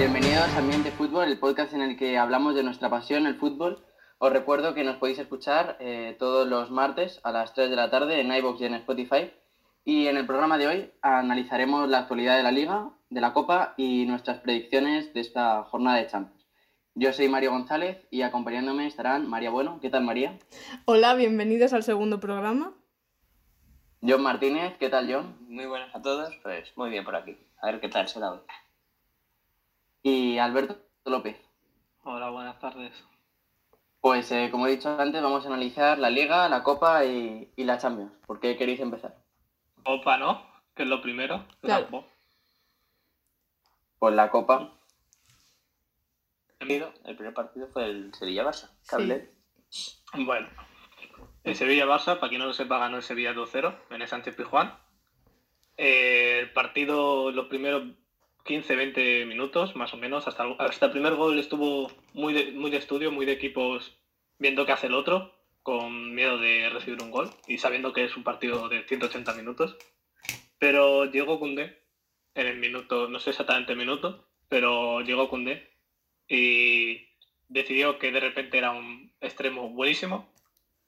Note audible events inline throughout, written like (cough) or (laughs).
Bienvenidos a Ambiente Fútbol, el podcast en el que hablamos de nuestra pasión, el fútbol. Os recuerdo que nos podéis escuchar eh, todos los martes a las 3 de la tarde en iVoox y en Spotify. Y en el programa de hoy analizaremos la actualidad de la Liga, de la Copa y nuestras predicciones de esta jornada de Champions. Yo soy Mario González y acompañándome estarán María Bueno. ¿Qué tal, María? Hola, bienvenidos al segundo programa. John Martínez. ¿Qué tal, John? Muy buenas a todos. Pues muy bien por aquí. A ver qué tal se da hoy. Y Alberto López. Hola, buenas tardes. Pues eh, como he dicho antes, vamos a analizar la Liga, la Copa y, y la Champions. ¿Por qué queréis empezar? Copa, ¿no? Que es lo primero. Claro. Pues la Copa. El primer partido fue el Sevilla-Barça. Sí. Bueno, el Sevilla-Barça, para quien no lo sepa, ganó el Sevilla 2-0 en el Sánchez Pizjuán. Eh, el partido, los primeros 15-20 minutos, más o menos, hasta, hasta el primer gol estuvo muy de, muy de estudio, muy de equipos viendo qué hace el otro, con miedo de recibir un gol y sabiendo que es un partido de 180 minutos. Pero llegó Koundé en el minuto, no sé exactamente el minuto, pero llegó Koundé y decidió que de repente era un extremo buenísimo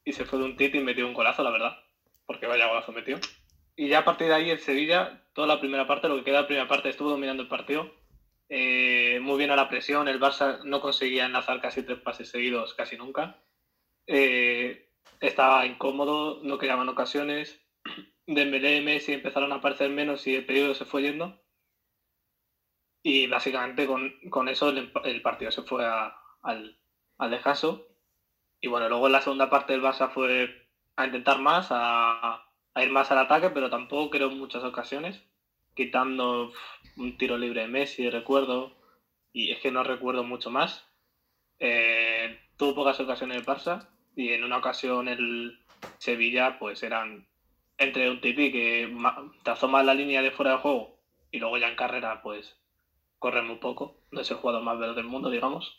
y se fue de un tito y metió un golazo, la verdad, porque vaya golazo metió. Y ya a partir de ahí el Sevilla, toda la primera parte, lo que queda de la primera parte, estuvo dominando el partido. Eh, muy bien a la presión, el Barça no conseguía enlazar casi tres pases seguidos, casi nunca. Eh, estaba incómodo, no creaban ocasiones. (clears throat) Dembélé y Messi empezaron a aparecer menos y el periodo se fue yendo. Y básicamente con, con eso el, partido se fue al, al descanso. Y bueno, luego en la segunda parte el Barça fue a intentar más, a, a ir más al ataque, pero tampoco creo en muchas ocasiones, quitando un tiro libre de Messi, recuerdo, y es que no recuerdo mucho más. Eh, tuvo pocas ocasiones el Barça y en una ocasión el Sevilla pues eran entre un tipi que trazó más la línea de fuera de juego y luego ya en carrera pues corre muy poco, no es el jugador más veloz del mundo digamos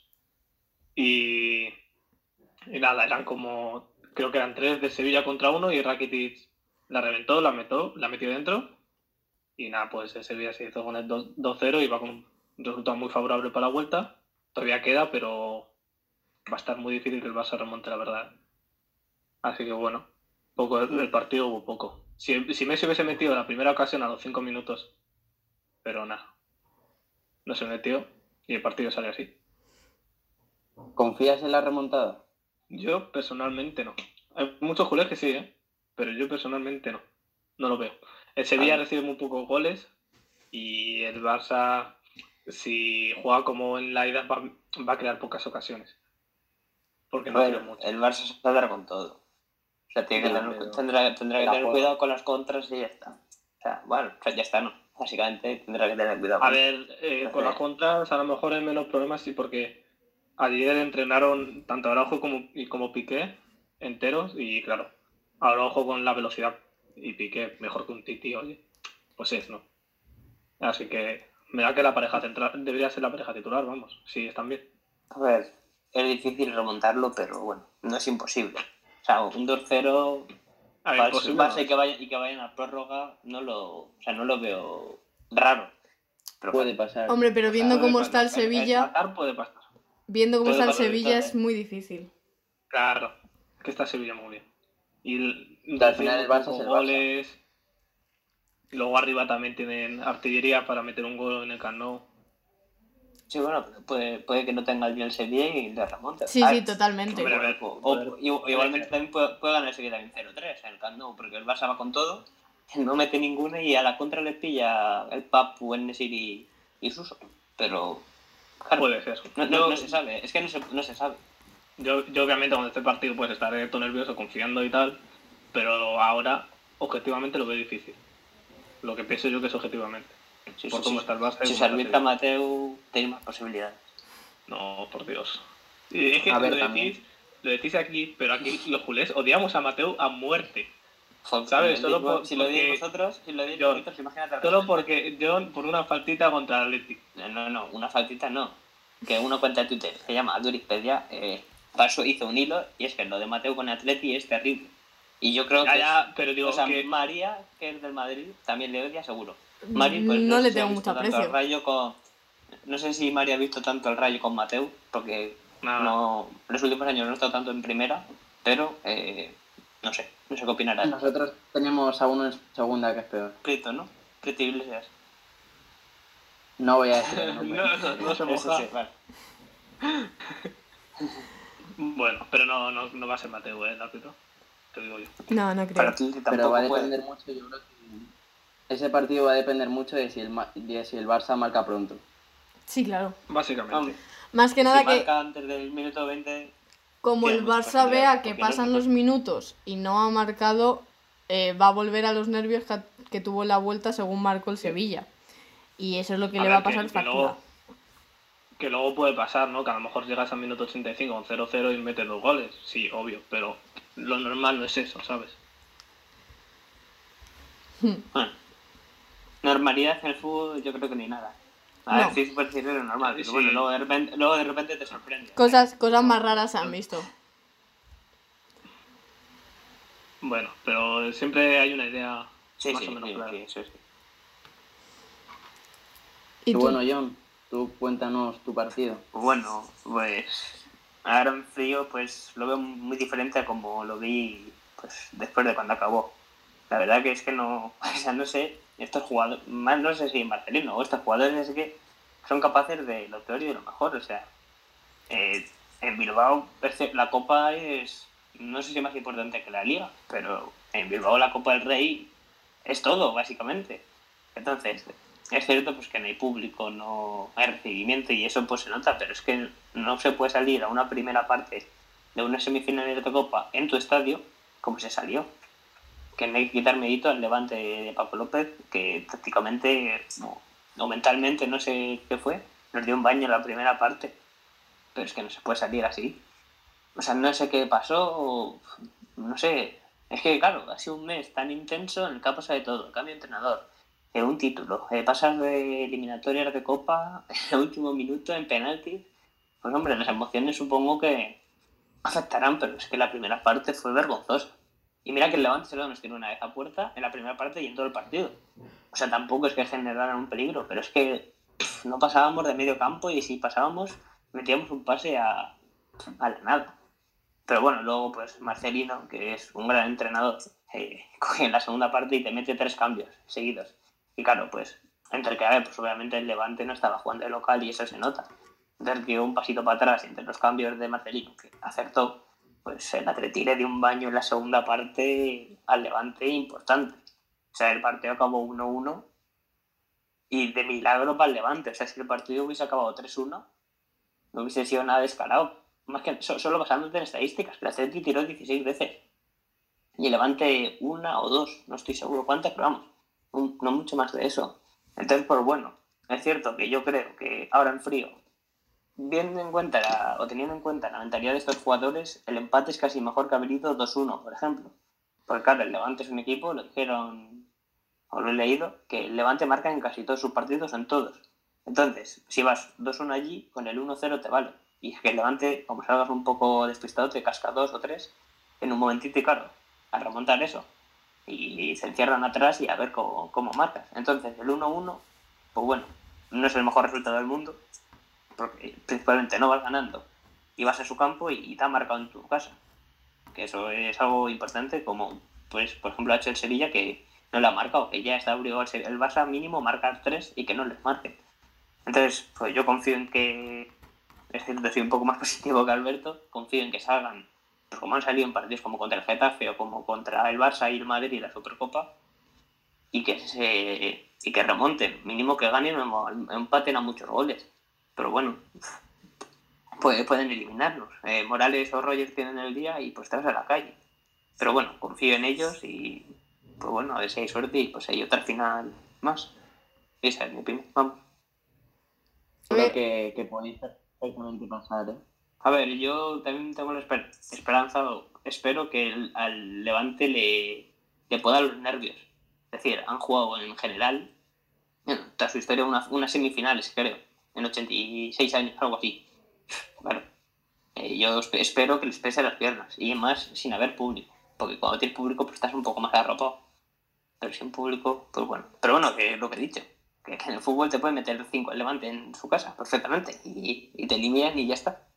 y, y nada, eran como creo que eran tres de Sevilla contra uno y Rakitic la reventó, la metió, la metió dentro y nada, pues el Sevilla se hizo con el 2-0 y va con un resultado muy favorable para la vuelta. Todavía queda, pero va a estar muy difícil que el Barça remonte, la verdad. Así que bueno, poco del partido hubo poco. Si, si Messi hubiese metido la primera ocasión a los 5 minutos, pero nada, no se metió y el partido sale así. ¿Confías en la remontada? Yo personalmente no. Hay muchos culés que sí, ¿eh? Pero yo personalmente no. No lo veo. El Sevilla recibe muy pocos goles y el Barça, si juega como en la ida, va, va a crear pocas ocasiones. Porque no bueno, mucho. el Barça se saldrá con todo. O sea, tiene que tener- tendrá, tendrá que tener juega. cuidado con las contras y ya está. O sea, bueno, o sea, ya está, ¿no? Básicamente tendrá que tener cuidado. A ver, eh, con las contras a lo mejor hay menos problemas, sí, porque ayer entrenaron tanto Araujo como, y como Piqué enteros y claro, Araujo con la velocidad y Piqué mejor que un Titi, oye, pues es, ¿no? Así que me da que la pareja central debería ser la pareja titular, vamos, sí, están bien. A ver, es difícil remontarlo, pero bueno, no es imposible. O sea, un 2-0 A ver, para el y que, vayan, y que vayan a prórroga, no lo, o sea, no lo veo raro. Pero Puede pasar. Hombre, pero viendo cómo está el Sevilla, puede pasar. viendo cómo está el Sevilla es muy difícil. Claro, que está Sevilla muy bien. Y al final el Barça es el Barça. goles. Y luego arriba también tienen artillería para meter un gol en el Camp Nou. Sí, bueno, puede, puede que no tenga el el Sevilla y le remonte. Sí, sí, totalmente. O, igualmente también puede, puede ganar el Sevilla también 0-3 en el Camp Nou, porque el Barça va con todo, no mete ninguna y a la contra les pilla el Papu, el Nesir y, y Suso. Pero claro, Puede ser. no, no- yo, no se sabe, es que no se, no se sabe. Yo, yo obviamente cuando este partido pues estaré todo nervioso, confiando y tal. Pero ahora, objetivamente, lo veo difícil. Lo que pienso yo que es objetivamente. Sí, por sí, cómo sí. está el Barça. Si se arbitra. Mateu, tenéis más posibilidades. No, por Dios. Y es que A ver, lo, también. decís, lo decís aquí, pero aquí los culés odiamos a Mateu a muerte. Joder, ¿Sabes? si lo Solo digo- por- si lo digo vosotros, si lo digo Yo- vosotros, imagínate Solo resto. porque John, por una faltita contra el Atlético. No, no, no, una faltita no. Que uno cuenta en Twitter, se llama Durispedia, eh, pasó, hizo un hilo, y es que lo de Mateo con Atleti es terrible. Y yo creo Ya, que... ya, pero digo o sea, que. María, que es del Madrid, también le odia seguro. Mari, pues, no le si tengo ha mucho aprecio. Rayo con... no sé si Mario ha visto tanto el Rayo con Mateu, porque no, los últimos años no he estado tanto en primera, pero eh, no sé, no sé qué opinarás. Nosotros tenemos a uno en segunda que es peor. Prieto, ¿no? Prieto Iglesias. No voy a decir el (laughs) nombre. No, no, no se Eso moja. sí, vale. (laughs) Bueno, pero no, no, no va a ser Mateo, ¿eh? El árbitro. Te digo yo. No, no creo. Para ti tampoco Pero va a puede. depender mucho, yo creo que ese partido va a depender mucho de si el, Ma- de si el Barça marca pronto. Sí, claro. Básicamente. Más que nada si que marca antes del minuto 20, como el Barça vea que no pasan los minutos y no ha marcado, eh, va a volver a los nervios que, que tuvo en la vuelta según marcó el Sevilla. Y eso es lo que A le ver, va a pasar que factura. luego- Que luego puede pasar, ¿no? Que a lo mejor llegas al minuto 85 con 0-0 y metes dos goles. Sí, obvio, pero lo normal no es eso, ¿sabes? bueno. Normalidad en el fútbol, yo creo que ni nada. A No. ver, sí, puede decir lo normal, pero Sí. bueno, luego de repente, luego de repente te sorprende. Cosas, cosas más raras se han visto. Bueno, pero siempre hay una idea Sí, más sí, o menos sí, clara. sí, eso sí. ¿Y Y tú? bueno, John, tú cuéntanos tu partido. Bueno, pues ahora en frío pues lo veo muy diferente a como lo vi pues después de cuando acabó. La verdad que es que no, (laughs) o no sé, estos jugadores, más no sé si en Barcelona o estos jugadores es que son capaces de lo peor y de lo mejor, o sea, eh, en Bilbao la Copa es, no sé si más importante que la Liga, pero en Bilbao la Copa del Rey es todo, básicamente. Entonces, es cierto pues que no hay público, no hay recibimiento y eso pues se nota, pero es que no se puede salir a una primera parte de una semifinal de Copa en tu estadio como se salió. Que no hay que quitar mérito al levante de Paco López, que prácticamente o, mentalmente no sé qué fue, nos dio un baño en la primera parte, pero es que no se puede salir así. O sea, no sé qué pasó, no sé. Es que, claro, ha sido un mes tan intenso en el que ha pasado de todo. Cambio de entrenador, eh, un título, eh, pasas de eliminatorias de Copa en (laughs) el último minuto en penalti. Pues hombre, las emociones supongo que afectarán, pero es que la primera parte fue vergonzosa. Y mira que el Levante solo nos tiró una vez a puerta en la primera parte y en todo el partido. O sea, tampoco es que generaran un peligro, pero es que no pasábamos de medio campo y si pasábamos metíamos un pase a, a la nada. Pero bueno, luego pues Marcelino, que es un gran entrenador, eh, (laughs) coge en la segunda parte y te mete tres cambios seguidos. Y claro, pues entre que, a ver, pues obviamente el Levante no estaba jugando de local y eso se nota. Entonces dio un pasito para atrás entre los cambios de Marcelino, que acertó, pues el Atleti le dio un baño en la segunda parte al Levante importante. O sea, el partido acabó 1-1 y de milagro para el Levante. O sea, si el partido hubiese acabado 3-1, no hubiese sido nada descarado. Más que so- solo basándote en estadísticas, que el Atleti tiró 16 veces. Y el Levante una o dos, no estoy seguro cuántas, pero vamos, no mucho más de eso. Entonces, pues bueno, es cierto que yo creo que ahora en frío, viendo en cuenta la- o teniendo en cuenta la mentalidad de estos jugadores, el empate es casi mejor que haber ido 2-1, por ejemplo. Porque claro, el Levante es un equipo, lo dijeron, o lo he leído, que el Levante marca en casi todos sus partidos, en todos. Entonces, si vas 2-1 allí, con el 1-0 te vale. Y que el Levante, como salgas un poco despistado, te casca dos o tres en un momentito y claro, a remontar eso. Y se encierran atrás y a ver cómo, cómo marcas. Entonces, el 1-1, pues bueno, no es el mejor resultado del mundo, porque principalmente no vas ganando y vas a su campo y, y te ha marcado en tu casa. Que eso es algo importante, como pues por ejemplo ha hecho el Sevilla que no le ha marcado, que ya está obligado el Barça mínimo marcar tres y que no les marque. Entonces, pues yo confío en que, es cierto, soy un poco más (laughs) positivo que Alberto, confío en que salgan, como han salido en partidos como contra el Getafe o como contra el Barça y el Madrid y la Supercopa, y que se y que remonten, mínimo que ganen o empaten a muchos goles. Pero bueno, puede- pueden eliminarnos. Eh, Morales o Rogers tienen el día y pues vas a la calle. Pero bueno, confío en ellos y pues bueno, a ver si hay suerte y pues hay otra final más. Esa es mi opinión. Vamos. Creo que, que podéis perfectamente pasar, ¿eh? A ver, yo también tengo la esper- esperanza, o espero que el- al Levante le, le pueda los nervios. Es decir, han jugado en general, bueno, toda su historia, una- unas semifinales, creo, en 86 años, algo así. Claro. Eh, yo esp- espero que les pese las piernas, y más sin haber público, porque cuando tienes público pues estás un poco más arropado. Pero sin público, pues bueno. Pero bueno, que lo que he dicho, que, en el fútbol te puede meter cinco el Levante en su casa perfectamente y, y te eliminan y ya está.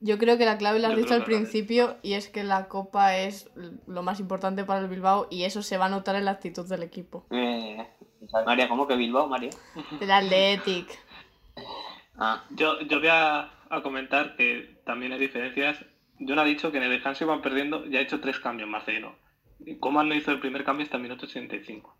Yo creo que la clave la has Yo dicho al principio y es que la copa es lo más importante para el Bilbao y eso se va a notar en la actitud del equipo. Eh, María, ¿cómo que Bilbao, María? El Athletic. (laughs) Ah, Yo, yo voy a, a comentar que también hay diferencias. John ha dicho que en el descanso iban perdiendo y ha hecho tres cambios Marcelino. Coman no hizo el primer cambio hasta el minuto 85.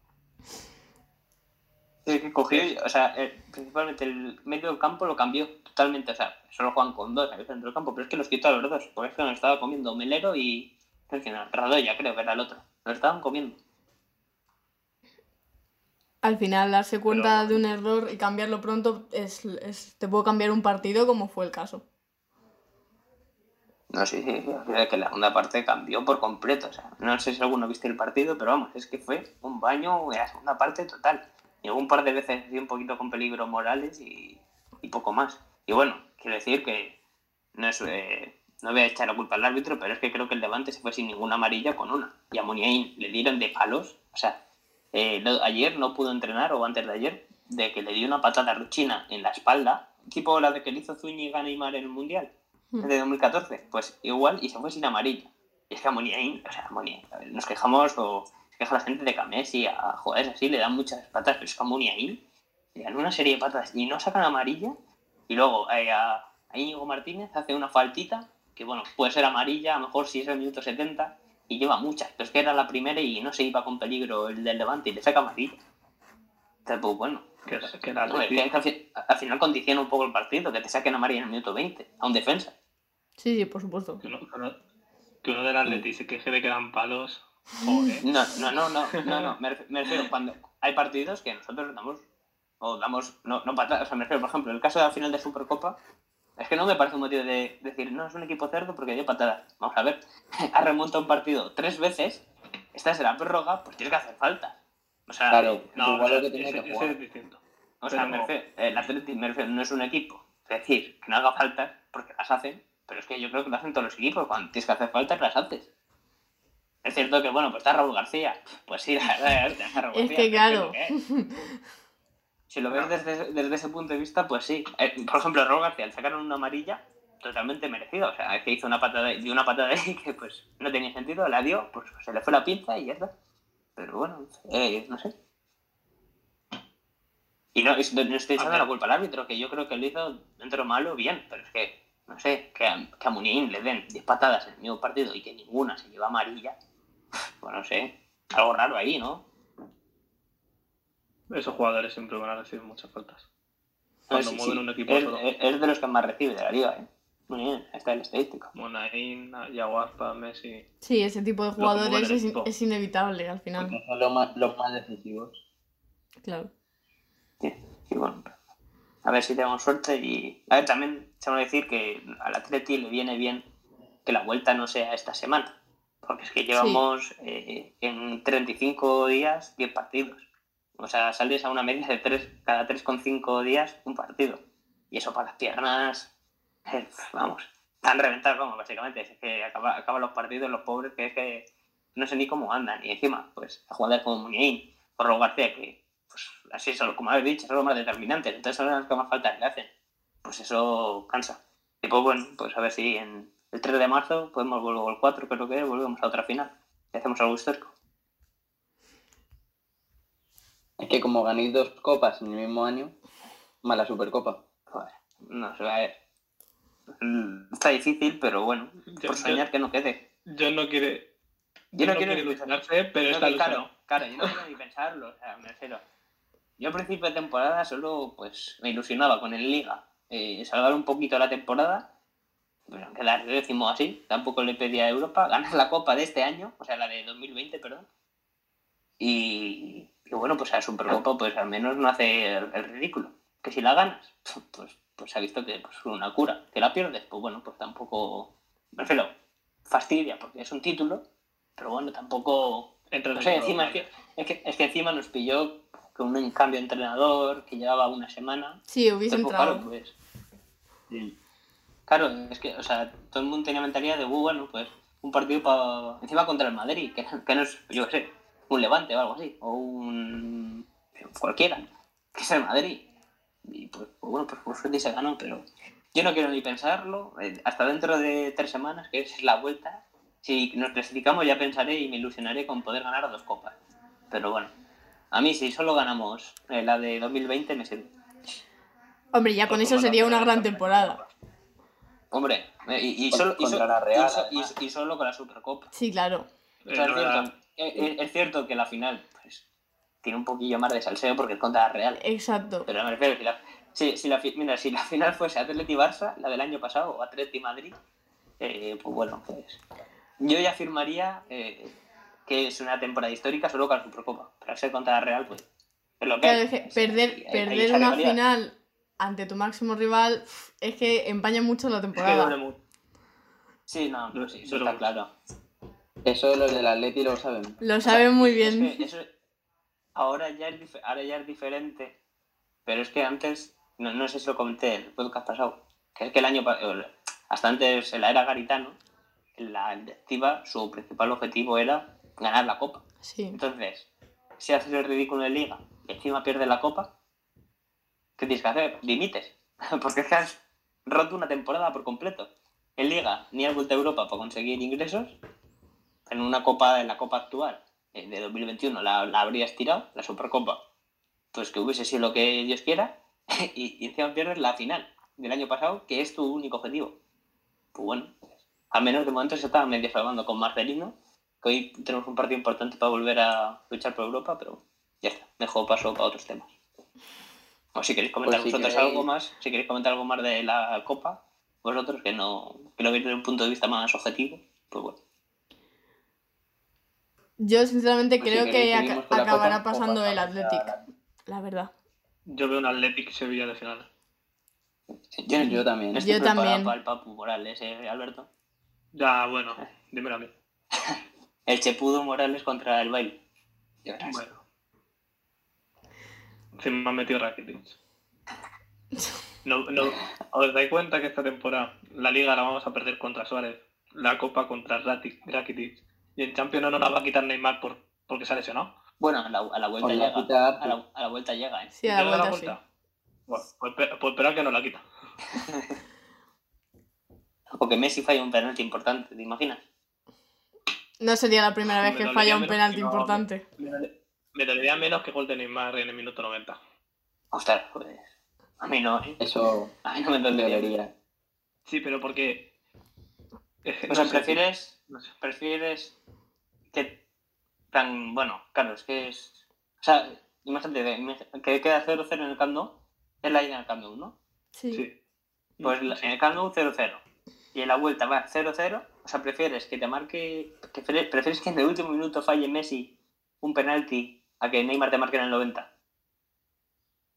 Es que cogió, o sea, eh, principalmente el medio del campo lo cambió totalmente, o sea, solo juegan con dos ahí dentro del campo, pero es que los quitó a los dos, porque es que nos estaba comiendo Melero y al final, Radoya creo que era el otro, lo estaban comiendo. Al final, darse cuenta Pero- de un error y cambiarlo pronto es, es- te puede cambiar un partido como fue el caso. No, sí, sí, sí, es que la segunda parte cambió por completo, o sea, no sé si alguno viste el partido, pero vamos, es que fue un baño en la segunda parte total. Llegó un par de veces un poquito con peligro Morales y, y poco más. Y bueno, quiero decir que no es, eh, no voy a echar la culpa al árbitro, pero es que creo que el Levante se fue sin ninguna amarilla con una. Y a Muniain le dieron de palos, o sea, eh, lo- ayer no pudo entrenar, o antes de ayer, de que le dio una patada a Ruchina en la espalda, tipo la de que le hizo Zúñiga Neymar en el Mundial Hmm. de 2014, pues igual y se fue sin amarilla. Y es que a Muniain, o sea, a Muniain, a ver, nos quejamos o se queja la gente de que a jugadores así, le dan muchas patas, pero es que a Muniain le dan una serie de patas y no sacan amarilla. Y luego eh, a, a Íñigo Martínez hace una faltita, que bueno, puede ser amarilla, a lo mejor si es el minuto 70, y lleva muchas, pero es que era la primera y no se iba con peligro el del Levante y le saca amarilla. Entonces, pues bueno, Que, que el no, es Atleti- que al, fi- al final condiciona un poco el partido, que te saquen amarilla en el minuto 20, a un defensa. Sí, sí, por supuesto. que uno, que uno- que uno del Atleti se queje de que dan palos. Joder. No, no, no, no, no, no. Me, ref- me refiero cuando hay partidos que nosotros damos, o damos, no, no patadas, o sea, me refiero, por ejemplo, el caso de la final de Supercopa, es que no me parece un motivo de decir, no, es un equipo cerdo porque dio patadas. Vamos a ver, (laughs) ha remontado un partido tres veces, estás en la prórroga, pues tienes que hacer falta. O sea, Claro, No, igual pero lo que ese, que jugar. es distinto. o sea, me no. refiero, el Atleti me refiero, no es un equipo, es decir, que no haga faltas, porque las hacen, pero es que yo creo que lo hacen todos los equipos, cuando tienes que hacer faltas, las haces. Es cierto que, bueno, pues está Raúl García. Pues sí, la verdad es que está Raúl Es García, que claro. ¿qué? (laughs) Si lo ves desde, desde ese punto de vista, pues sí. Eh, por ejemplo, Raúl García, le sacaron una amarilla totalmente merecida. O sea, es que hizo una patada, dio una patada ahí (laughs) que pues no tenía sentido, la dio, pues se le fue la pinza y ya está. Pero bueno, eh, no sé. Y no, es- no estoy echando la culpa al árbitro, que yo creo que lo hizo dentro de lo malo bien, pero es que, no sé, que a, que a Muniain le den 10 patadas en el mismo partido y que ninguna se lleva amarilla, no sé, algo raro ahí, ¿no? Esos jugadores siempre van a recibir muchas faltas. Cuando sí, mueven sí, un equipo es, solo. es- de los que más recibe de la liga, ¿eh? Muniain, está el estadístico. Monaín, Yaguaspa, Messi. Sí, ese tipo de jugadores es, inevitable al final. Porque son los más, los más decisivos. Claro. Sí, y bueno, a ver si tenemos suerte y... A ver, también tengo que decir que al Atleti le viene bien que la vuelta no sea esta semana, porque es que llevamos eh, en 35 días 10 partidos. O sea, sales a una media de 3, cada 3,5 días un partido. Y eso para las piernas, eh, vamos, están reventados, vamos, básicamente. Es que acaba- acaban los partidos los pobres que es que no sé ni cómo andan. Y encima, pues, a jugadores como Muniain, o Raúl García, que pues así son, como habéis dicho, son los más determinantes, entonces son las que más faltas le hacen. Pues eso cansa. Y pues bueno, pues a ver si en el 3 de marzo podemos volver el 4, creo que es, volvemos a otra final. Y hacemos algo histórico. Es que como ganéis dos copas en el mismo año, mala supercopa. Joder, no sé, a ver. Mm, Está difícil, pero bueno, Yo- por soñar que no quede. Yo no quiere. Yo no quiero ilusionarse, pero No, está que claro, claro, yo no quiero ni pensarlo, o sea, me refiero. Yo a principio de temporada solo pues me ilusionaba con el Liga, eh, salvar un poquito la temporada, pero quedar décimo así, tampoco le pedía a Europa, ganar la Copa de este año, o sea, la de 2020, perdón. Y, y bueno, pues a Supercopa pues al menos no hace el, el ridículo. Que si la ganas, (laughs) pues, pues se ha visto que pues, es una cura. Que la pierdes, pues bueno, pues tampoco... Me refiero, fastidia porque es un título, pero bueno, tampoco no sé, dentro, encima es que, es, que, es que encima nos pilló con un cambio de entrenador que llevaba una semana. Sí, hubiese Entonces, pues, entrado. claro, pues. Claro, es que, o sea, todo el mundo tenía mentalidad de, "Uh, bueno, pues un partido para. Encima contra el Madrid, que, que no es, yo qué sé, un levante o algo así. O un. cualquiera, que es el Madrid. Y pues, pues bueno, pues por suerte se ganó, pero yo no quiero ni pensarlo. eh, Hasta dentro de tres semanas, que es la vuelta, si nos clasificamos ya pensaré y me ilusionaré con poder ganar dos copas. Pero bueno, a mí si solo ganamos eh, la de 2020 me sirve. Hombre, ya con eso sería una gran temporada. Hombre, eh, y, y solo, y, so- la Real, y so- solo con la Supercopa. Sí, claro. O sea, Eh, es, cierto, eh, es cierto que la final pues, tiene un poquillo más de salseo porque es contra la Real. Exacto. Pero me refiero, si la, si, si la, fi- mira, si la final fuese Atleti Barça, la del año pasado, o Atleti Madrid, eh, pues bueno, pues yo ya afirmaría eh, que es una temporada histórica solo con la Supercopa. Pero al ser contra la Real, pues es lo que Claro, hay. es que perder, una calidad. final ante tu máximo rival es que empaña mucho la Es que duele temporada. mucho. Sí, no, no, sí, eso Pero- está claro. Eso los del Atleti lo saben. Lo saben muy Es bien. que eso, ahora, ya es dif- ahora ya es diferente, pero es que antes, no, no sé si lo comenté en el podcast pasado, que es que el año hasta antes, en la era Garitano, la directiva, su principal objetivo era ganar la copa. Sí. Entonces, si haces el ridículo en liga y encima pierdes la copa, ¿qué tienes que hacer? Limites. (laughs) Porque es que has roto una temporada por completo. En liga ni has vuelto a Europa para conseguir ingresos. En una copa, en la copa actual de 2021 la, la habrías tirado, la Supercopa. Pues que hubiese sido lo que Dios quiera. (laughs) Y, y encima pierdes la final del año pasado, que es tu único objetivo. Pues bueno, al menos de momento se está medio salvando con Marcelino que hoy tenemos un partido importante para volver a luchar por Europa, pero ya está, dejo paso para otros temas. O si queréis comentar Pues si vosotros queréis- algo más, si queréis comentar algo más de la Copa, vosotros que no que lo veis desde un punto de vista más objetivo, pues bueno. Yo sinceramente Pues si creo queréis, que acabará Copa, pasando Copa, el Athletic. la- La verdad. Yo veo un Athletic Sevilla de final. Yo, Yo también. estoy Yo también. para el Papu Morales, ¿eh, Alberto? Ya, bueno, dímelo a mí. (laughs) El Chepudo Morales contra el baile. Bueno. Encima me han metido Rakitic. (laughs) No, no, ¿Os dais cuenta que esta temporada la liga la vamos a perder contra Suárez, la copa contra Rakitic, y en Champions no nos la va a quitar Neymar por, porque se ha lesionado? Bueno, a la, a la vuelta llega. quita A la, a la vuelta llega, ¿eh? Sí, a la ¿Llega vuelta sí. Bueno, pues, pues esperar que nos la quita. (laughs) O que Messi falla un penalti importante, ¿te imaginas? No sería la primera vez que falla un penalti que no- importante. Me dolería menos que gol de Neymar en el minuto 90. Ostras, pues. A mí no, ¿eh? Eso A mí no me dolería. Sí, pero porque... O no sea, sé, prefieres no sé. prefieres que tan bueno claro es que es o sea imagínate imag- que queda 0-0 en el Camp Nou es la ida en el Camp Nou ¿no? Sí. Sí. pues la- en el Camp Nou 0-0 y en la vuelta va 0-0 o sea prefieres que te marque que pre- prefieres que en el último minuto falle Messi un penalti a que Neymar te marque en el 90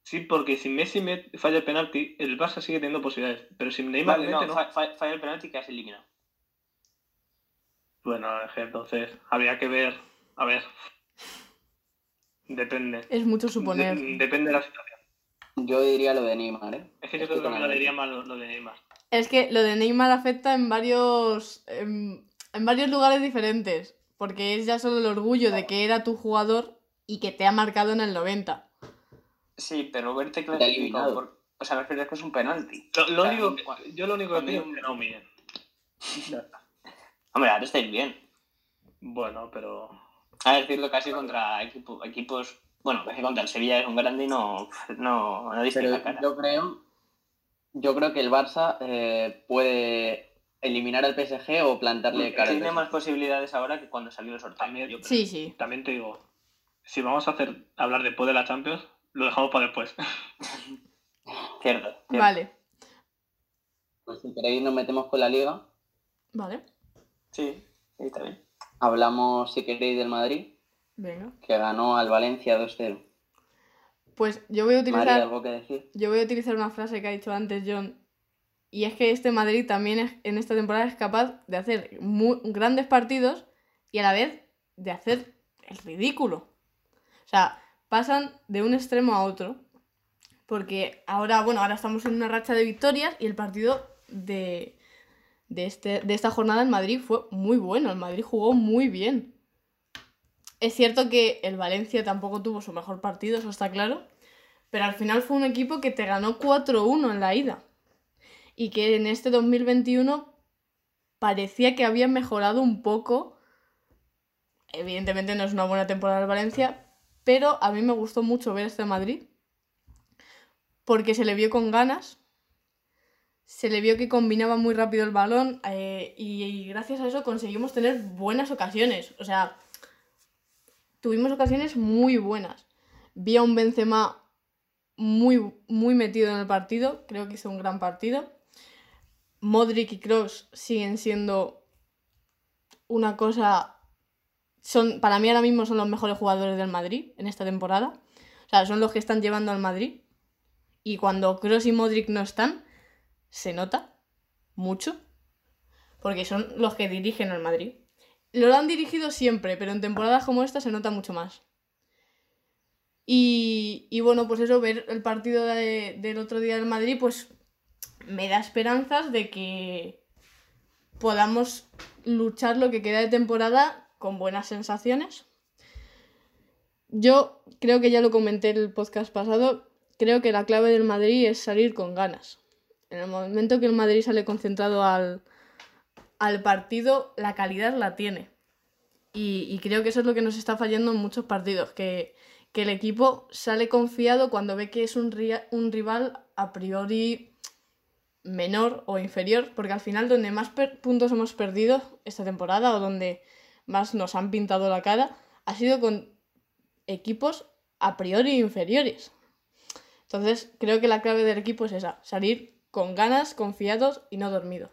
Sí, porque si Messi met- falla el penalti, el Barça sigue teniendo posibilidades. Pero si Neymar Vale, le no, mete, no. fa- fa- falla el penalti quedas eliminado Bueno, entonces habría que ver. A ver. Depende. Es mucho suponer. De- depende de la situación. Yo diría lo de Neymar, ¿eh? Es que yo Estoy creo que me dolería más lo, lo de Neymar. Es que lo de Neymar afecta en varios. En, en varios lugares diferentes. Porque es ya solo el orgullo de que era tu jugador y que te ha marcado en el 90. sí pero verte clasificado por o sea me refiero que es un penalti Lo, lo O sea, único, yo lo único que pido es que no está. hombre ahora estáis bien Bueno, pero. A decirlo casi contra equipo- equipos. Bueno, casi contra el Sevilla es un grande y no, no, no diste Pero la cara. yo creo, yo creo que el Barça eh, puede eliminar al PSG o plantarle cara. Tiene más posibilidades ahora que cuando salió el sorteo. También- yo creo. Sí, sí. También te digo. Si vamos a hacer hablar después de la Champions, lo dejamos para después. (laughs) Cierto. cierto. Vale. Pues si queréis nos metemos con la liga. Vale. Sí, sí, está bien. Hablamos, si queréis, del Madrid, Venga. que ganó al Valencia 2-0. Pues yo voy a María, utilizar. ¿algo que decir? Yo voy a utilizar una frase que ha dicho antes John. Y es que este Madrid también es- en esta temporada es capaz de hacer grandes partidos y a la vez de hacer el ridículo. O sea, pasan de un extremo a otro. Porque ahora, bueno, ahora estamos en una racha de victorias y el partido de, de, este, de esta jornada en Madrid fue muy bueno. El Madrid jugó muy bien. Es cierto que el Valencia tampoco tuvo su mejor partido, eso está claro. Pero al final fue un equipo que te ganó 4-1 en la ida. Y que en este 2021 parecía que había mejorado un poco. Evidentemente no es una buena temporada del Valencia, pero a mí me gustó mucho ver este Madrid. Porque se le vio con ganas. Se le vio que combinaba muy rápido el balón. eh, y, gracias a eso conseguimos tener buenas ocasiones. O sea, tuvimos ocasiones muy buenas. Vi a un Benzema muy, muy metido en el partido. Creo que hizo un gran partido. Modric y Kroos siguen siendo una cosa. Son, para mí ahora mismo son los mejores jugadores del Madrid en esta temporada. O sea, son los que están llevando al Madrid. Y cuando Kroos y Modric no están, se nota mucho. Porque son los que dirigen al Madrid. Lo han dirigido siempre, pero en temporadas como esta se nota mucho más. Y, y bueno, pues eso, ver el partido de- del otro día del Madrid, pues me da esperanzas de que podamos luchar lo que queda de temporada con buenas sensaciones. Yo creo que ya lo comenté en el podcast pasado, creo que la clave del Madrid es salir con ganas. En el momento que el Madrid sale concentrado al, al partido, la calidad la tiene. Y, creo que eso es lo que nos está fallando en muchos partidos, que, que el equipo sale confiado cuando ve que es un, rival a priori menor o inferior, porque al final donde más puntos hemos perdido esta temporada o donde más nos han pintado la cara ha sido con equipos a priori inferiores. Entonces creo que la clave del equipo es esa, salir con ganas, confiados y no dormido.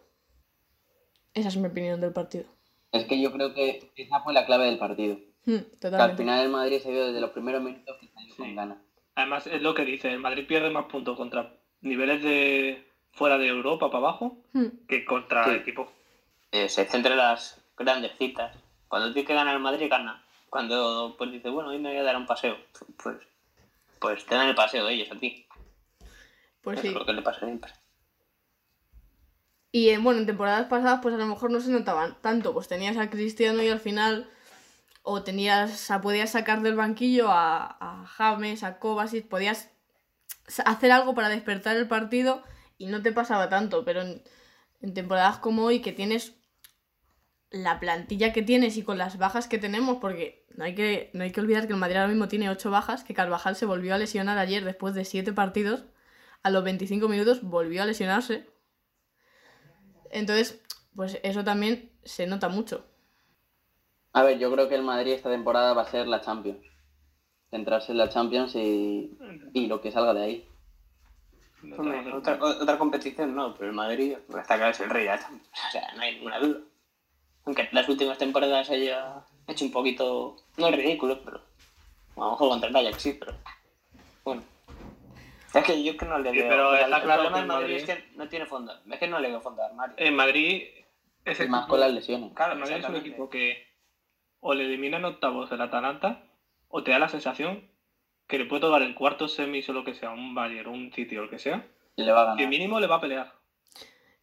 Esa es mi opinión del partido. Es que yo creo que esa fue la clave del partido. Hmm, Que al final el Madrid se vio desde los primeros minutos que salió Sí. con ganas. Además, es lo que dice, el Madrid pierde más puntos contra niveles de fuera de Europa para abajo Hmm, que contra Sí. equipos. Eh, se centra en las grandes citas. Cuando tiene que ganar el Madrid, gana. Cuando pues dice, bueno, hoy me voy a dar un paseo, pues, pues te dan el paseo de ellos a ti. Pues Eso sí. es lo que le pasa siempre. Y eh, bueno, en temporadas pasadas, pues a lo mejor no se notaban tanto. Pues tenías a Cristiano y al final. O tenías. podías sacar del banquillo a, a James, a Kovacic. Podías hacer algo para despertar el partido y no te pasaba tanto. Pero en, en temporadas como hoy, que tienes la plantilla que tienes y con las bajas que tenemos, porque no hay que, no hay que olvidar que el Madrid ahora mismo tiene 8 bajas, que Carvajal se volvió a lesionar ayer después de 7 partidos. A los 25 minutos volvió a lesionarse. Entonces, pues eso también se nota mucho. A ver, yo creo que el Madrid esta temporada va a ser la Champions. Centrarse en la Champions y, y lo que salga de ahí. Otra, otra competición no, pero el Madrid está claro es el rey de la Champions. O sea, no hay ninguna duda. Aunque las últimas temporadas haya hecho un poquito, no ridículo, pero a lo mejor contra el Ajax sí, pero bueno. Es que yo que no le Sí, veo. pero o sea, está el claro problema que el Madrid, Madrid- es que no tiene fondo. Es que no le veo fondo al armario. En Madrid es el más equipo- con las lesiones. Claro, el Madrid es un equipo que o le eliminan octavos del Atalanta o te da la sensación que le puede tocar en cuartos semis o lo que sea, un Bayern, un City o lo que sea, Y le va a que ganar. mínimo le va a pelear.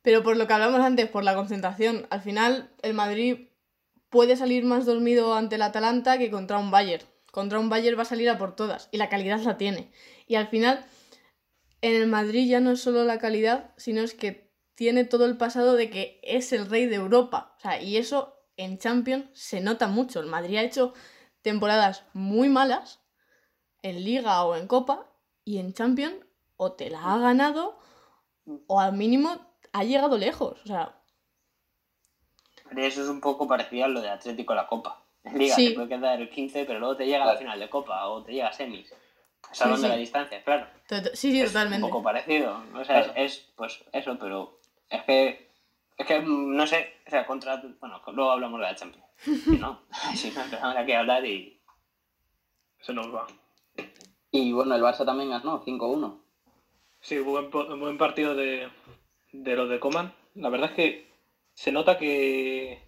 Pero por lo que hablamos antes, por la concentración, al final el Madrid puede salir más dormido ante el Atalanta que contra un Bayern. Contra un Bayern va a salir a por todas y la calidad la tiene. Y al final, en el Madrid ya no es solo la calidad, sino es que tiene todo el pasado de que es el rey de Europa. O sea, y eso en Champions se nota mucho. El Madrid ha hecho temporadas muy malas en Liga o en Copa y en Champions o te la ha ganado o al mínimo ha llegado lejos. O sea, eso es un poco parecido a lo de Atlético en la Copa. (laughs) Liga Sí. te puede quedar el 15, pero luego te llega a la final de Copa o te llega a semis. Salvando sí. la distancia, claro. sí, sí, es totalmente. un poco parecido. O sea, Claro. es, es, pues eso, pero es que, es que mm, no sé, o sea, contra, bueno, luego hablamos de la Champions. (laughs) Si no, (laughs) si no empezamos aquí a hablar y Se nos va. Y bueno, el Barça también ganó 5-1. Sí, buen, buen partido de, de los de Coman. La verdad es que se nota que,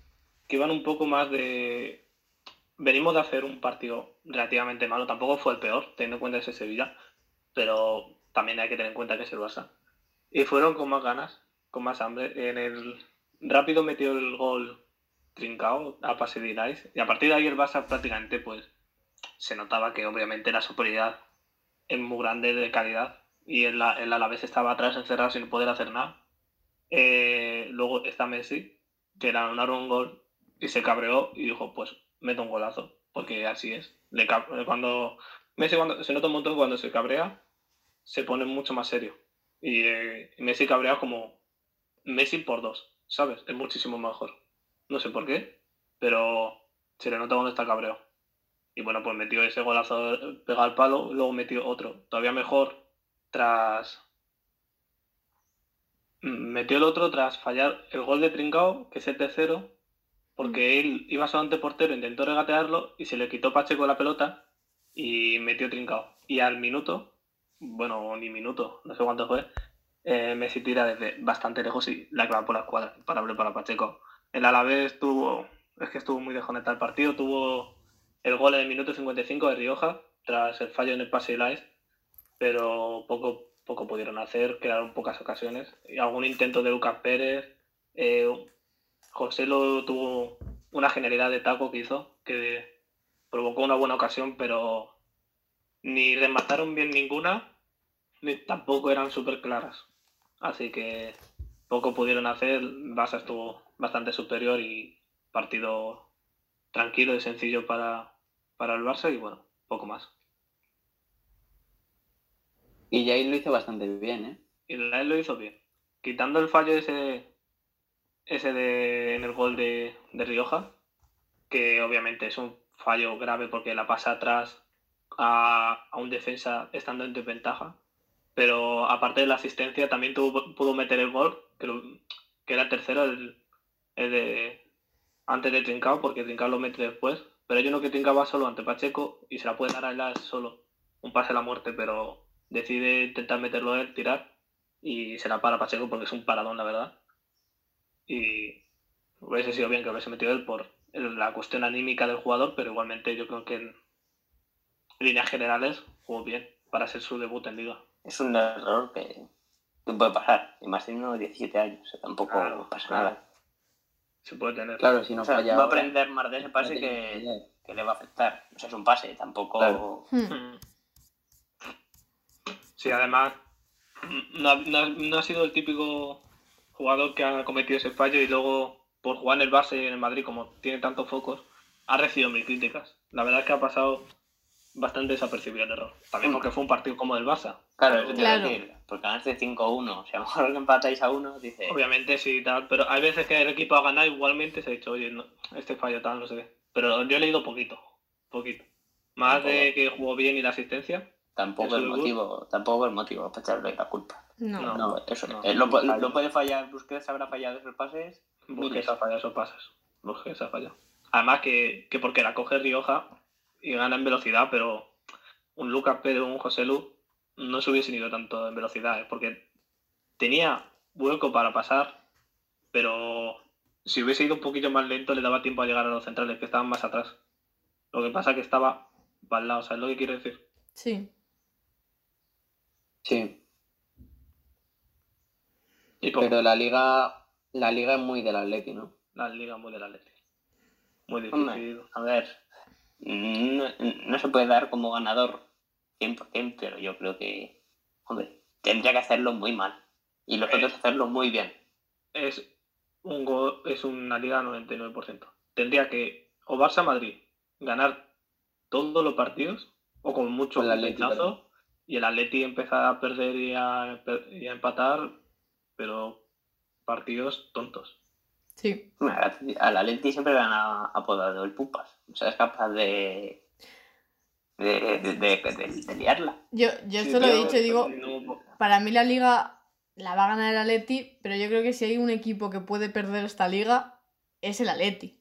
que van un poco más de... Venimos de hacer un partido relativamente malo, tampoco fue el peor, teniendo en cuenta ese Sevilla, pero también hay que tener en cuenta que es el Barça. Y fueron con más ganas, con más hambre. En el rápido metió el gol trincado a pase de. Y a partir de ahí el Barça prácticamente pues se notaba que obviamente la superioridad es muy grande de calidad y el, el Alavés estaba atrás encerrado sin poder hacer nada. Eh, luego está Messi, que era un gol y se cabreó y dijo, pues meto un golazo, porque así es. Le, cuando Messi cuando, se nota un montón cuando se cabrea, se pone mucho más serio. Y eh, Messi cabrea como Messi por dos, ¿sabes? Es muchísimo mejor. No sé por qué, pero se le nota cuando está cabreo. Y bueno, pues metió ese golazo pega al palo, luego metió otro, todavía mejor, tras. Metió el otro tras fallar el gol de Trincao, que es el tercero, porque mm. él iba solamente portero, intentó regatearlo y se le quitó Pacheco la pelota y metió Trincao. Y al minuto, bueno, ni minuto, no sé cuánto fue, eh, Messi tira desde bastante lejos y la clava por la escuadra para abrir para Pacheco. El Alavés estuvo, es que estuvo muy desconectado el partido, tuvo el gol en el minuto 55 de Rioja, tras el fallo en el pase de pero poco, poco pudieron hacer, quedaron pocas ocasiones. Y algún intento de Lucas Pérez, eh, José lo tuvo una genialidad de taco que hizo, que provocó una buena ocasión, pero ni remataron bien ninguna, ni tampoco eran súper claras. Así que poco pudieron hacer, Basa estuvo bastante superior y partido tranquilo y sencillo para, para el Barça y bueno, poco más. Y Jair lo hizo bastante bien, ¿eh? Y Jair lo hizo bien. Quitando el fallo ese, ese de, en el gol de, de Rioja, que obviamente es un fallo grave porque la pasa atrás a, a un defensa estando en desventaja. Pero aparte de la asistencia, también tuvo, pudo meter el gol, que, que era tercero, el, de, antes de Trincao, porque Trincao lo mete después. Pero hay uno que Trincao va solo ante Pacheco y se la puede dar a él solo. Un pase a la muerte, pero decide intentar meterlo él, tirar, y se la para Pacheco porque es un paradón, la verdad. Y hubiese sido bien que hubiese metido él por la cuestión anímica del jugador, pero igualmente yo creo que en líneas generales jugó bien para ser su debut en liga. Es un error que, puede pasar, y más teniendo 17 años, tampoco pasa nada. Se puede tener. Claro, si no Va a aprender más de ese pase que, que, le va a afectar. O sea, es un pase, tampoco. Hmm. Sí, además, no, no, ha sido el típico jugador que ha cometido ese fallo y luego, por jugar en el base y en el Madrid, como tiene tantos focos, ha recibido mil críticas. La verdad es que ha pasado bastante desapercibido el error. También porque fue un partido como del Barça. Claro, eso claro. decir, porque ganaste 5-1. Si a lo mejor empatáis a uno, dice. Obviamente sí, tal, pero hay veces que el equipo ha ganado igualmente se ha dicho, oye, este fallo tal, no sé qué. Pero yo he leído poquito, poquito. Más de que jugó bien y la asistencia, Tampoco el motivo, tampoco el motivo para echarle la culpa. No, no, eso no. Eh, lo, lo, puede fallar, Busquets habrá fallado esos pases. Busquets ha fallado esos pases. Busquets ha fallado. Además que, que porque la coge Rioja y gana en velocidad, pero un Lucas Pedro o un José Lu no se hubiesen ido tanto en velocidad, ¿eh? porque tenía hueco para pasar, pero si hubiese ido un poquito más lento le daba tiempo a llegar a los centrales que estaban más atrás. Lo que pasa es que estaba para el lado, ¿sabes lo que quiero decir? Sí. Sí. Pero la liga, la liga es muy del Atleti, ¿no? La liga es muy del Atleti. Muy difícil. a ver, no, se puede dar como ganador 100%, pero yo creo que, hombre, tendría que hacerlo muy mal. Y los otros hacerlo muy bien. Es un es una liga 99%. Tendría que o Barça Madrid ganar todos los partidos, o con mucho y el Atleti empezar a perder y a, empatar, pero partidos tontos. Sí. Al Atleti siempre le han apodado el Pupas. O sea, es capaz de. de, de, liarla. Yo, yo esto lo he dicho, digo. Para mí la liga la va a ganar el Atleti, pero yo creo que si hay un equipo que puede perder esta liga, es el Atleti.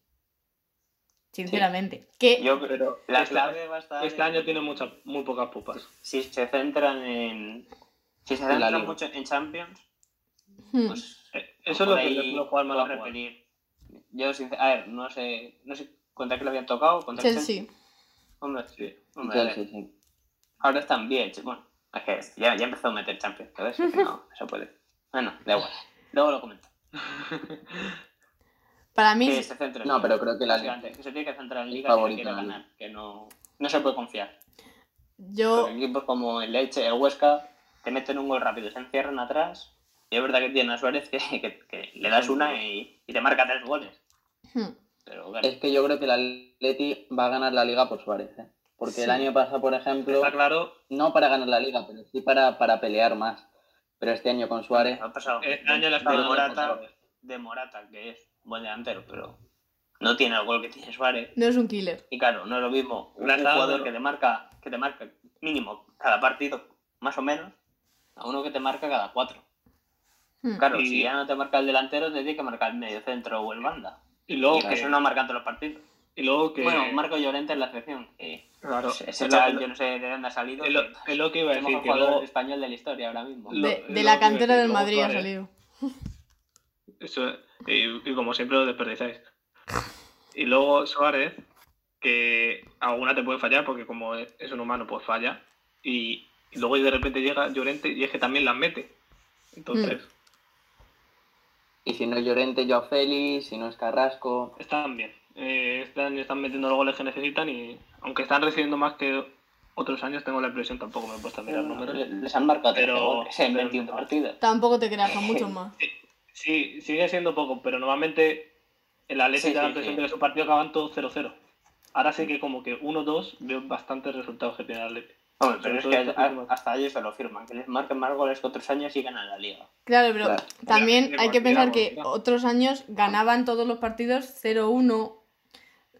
Sinceramente. Que... Yo creo la este, clave va a estar este año tiene muchas, muy pocas pupas. Si se centran en. Si se centran mucho en Champions, hmm. pues. Eh, eso es lo que puedo jugar mal a. Yo, a ver, no sé, no sé contra qué le habían tocado. Contra Chelsea. Hombre, sí. Hombre, sí, sí. Ahora están bien. Bueno, es que ya, ya empezó a meter Champions, ¿sabes? no, (laughs) eso puede. Bueno, da igual. Luego lo comento. (laughs) Para mí, Que se centre en No, Liga, pero creo que la básicamente, que se tiene que centrar en Liga favorito si quiere la ganar, que no, no se puede confiar. yo, equipos como el Leche, el Huesca, te meten un gol rápido, se encierran atrás, y es verdad que tiene a Suárez que, que- que le das una y, y te marca tres goles. hmm, Pero claro, Es que yo creo que el Atleti va a ganar la liga por Suárez, ¿eh? Porque el año pasado, por ejemplo, Está claro, no para ganar la liga, pero sí para, para pelear más. Pero este año con Suárez, ha pasado este año le de, está de Morata, de Morata, que es buen delantero, pero no tiene el gol que tiene Suárez. no es un killer. Y claro, no es lo mismo un, jugador que te marca, que te marca mínimo cada partido, más o menos, a uno que te marca cada cuatro. Hmm. Claro, Y- si ya no te marca el delantero, te tiene que marcar el medio centro o el banda. Y luego Y que, eso no marca todos los partidos. y luego que Bueno, Marco Llorente en la selección. claro, ese es lo- chaval, yo no sé de dónde ha salido. es lo, que- es lo que iba a es el decir, mejor que jugador luego, español de la historia ahora mismo. Lo- De, es de lo la que cantera iba a del Madrid ha salido. Eso, y, y como siempre lo desperdiciáis. Y luego Suárez, que alguna te puede fallar, porque como es un humano, pues falla. Y, y luego de repente llega Llorente y es que también las mete. Entonces, y si no es Llorente, Joao Félix, si no es Carrasco, están bien. Eh, están, están metiendo los goles que necesitan y aunque están recibiendo más que otros años, tengo la impresión, tampoco me he puesto a mirar números. Le- Les han marcado tres Pero- goles en pero- 21 partidos. Tampoco te creas, son muchos (laughs) más. Sí, sigue siendo poco, pero normalmente el Atlético Sí, da la impresión sí. de que su partido acaban todos 0-0. Ahora sí que como que 1-2 veo bastantes resultados que tiene el Atlético. Hombre, pero es que a- últimos- hasta ellos se lo firman, que les marquen más goles que otros años y ganan la liga. Claro, pero Claro. también Mira, hay que pensar que mira. otros años ganaban todos los partidos 0-1.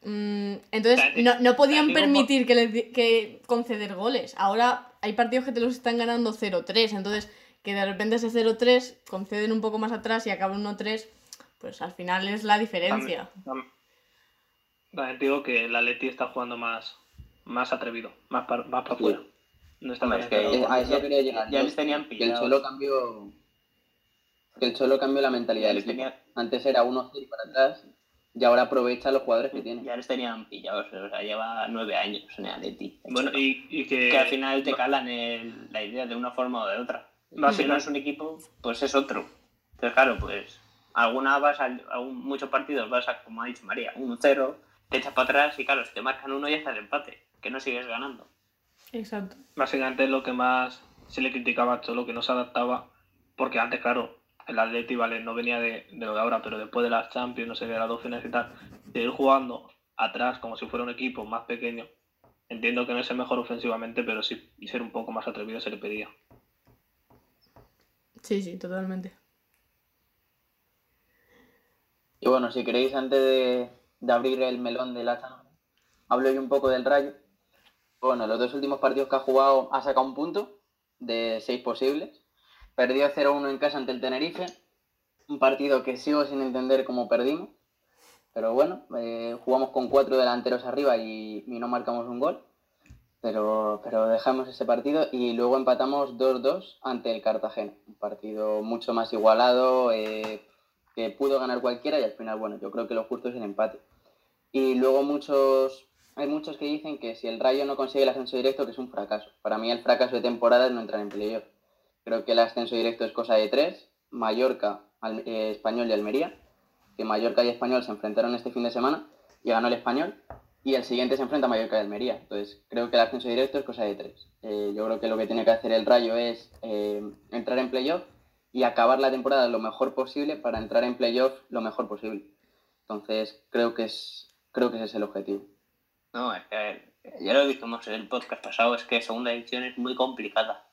mm, entonces no, no podían permitir que, les di- que conceder goles. Ahora hay partidos que te los están ganando 0-3. Entonces, que de repente ese 0-3 conceden un poco más atrás y acaban 1-3, pues al final es la diferencia. También, también digo que el Atleti está jugando más, más atrevido, más para, más para Sí. afuera. No está Hombre, es que- a eso quería llegar. ya les tenían que el. Cholo cambió que el Cholo cambió la mentalidad del equipo. tenía- Antes era 1-0 para atrás y ahora aprovecha los jugadores que tiene. ya les tenían pillados, o sea, lleva nueve años en el Atleti. Bueno, y, y que, que al final te calan el- la idea de una forma o de otra. Va si no es un equipo, pues es otro. Entonces, claro, pues alguna vas a, algún- muchos partidos vas a, como ha dicho María, un 0, te echas para atrás y claro, si te marcan uno ya estás empate, que no sigues ganando. Exacto. básicamente es lo que más se le criticaba a Cholo, que no se adaptaba, porque antes, claro, el Atleti, vale, no venía de, de lo de ahora, pero después de las Champions, no sé, de las dos finales y tal, de ir jugando atrás como si fuera un equipo más pequeño, entiendo que no es el mejor ofensivamente, pero sí ser un poco más atrevido se le pedía. Sí, sí, totalmente. Y bueno, si queréis, antes de, de abrir el melón del Lázaro, hablo yo un poco del Rayo. Bueno, los dos últimos partidos que ha jugado ha sacado un punto de seis posibles. Perdió 0-1 en casa ante el Tenerife. Un partido que sigo sin entender cómo perdimos. Pero bueno, eh, jugamos con cuatro delanteros arriba y no marcamos un gol. Pero, pero dejamos ese partido y luego empatamos 2-2 ante el Cartagena. Un partido mucho más igualado, eh, que pudo ganar cualquiera y al final, bueno, yo creo que lo justo es el empate. Y luego muchos, hay muchos que dicen que si el Rayo no consigue el ascenso directo, que es un fracaso. Para mí el fracaso de temporada es no entrar en playoff. Creo que el ascenso directo es cosa de tres, Mallorca, Al- eh, Español y Almería, que Mallorca y Español se enfrentaron este fin de semana y ganó el Español, y el siguiente se enfrenta a Mallorca y Almería. Entonces creo que el ascenso directo es cosa de tres. Eh, yo creo que lo que tiene que hacer el Rayo es eh, entrar en playoff y acabar la temporada lo mejor posible para entrar en playoff lo mejor posible. Entonces creo que es creo que ese es el objetivo. No, es que a ver, ya lo dijimos en el podcast pasado, es que segunda edición es muy complicada.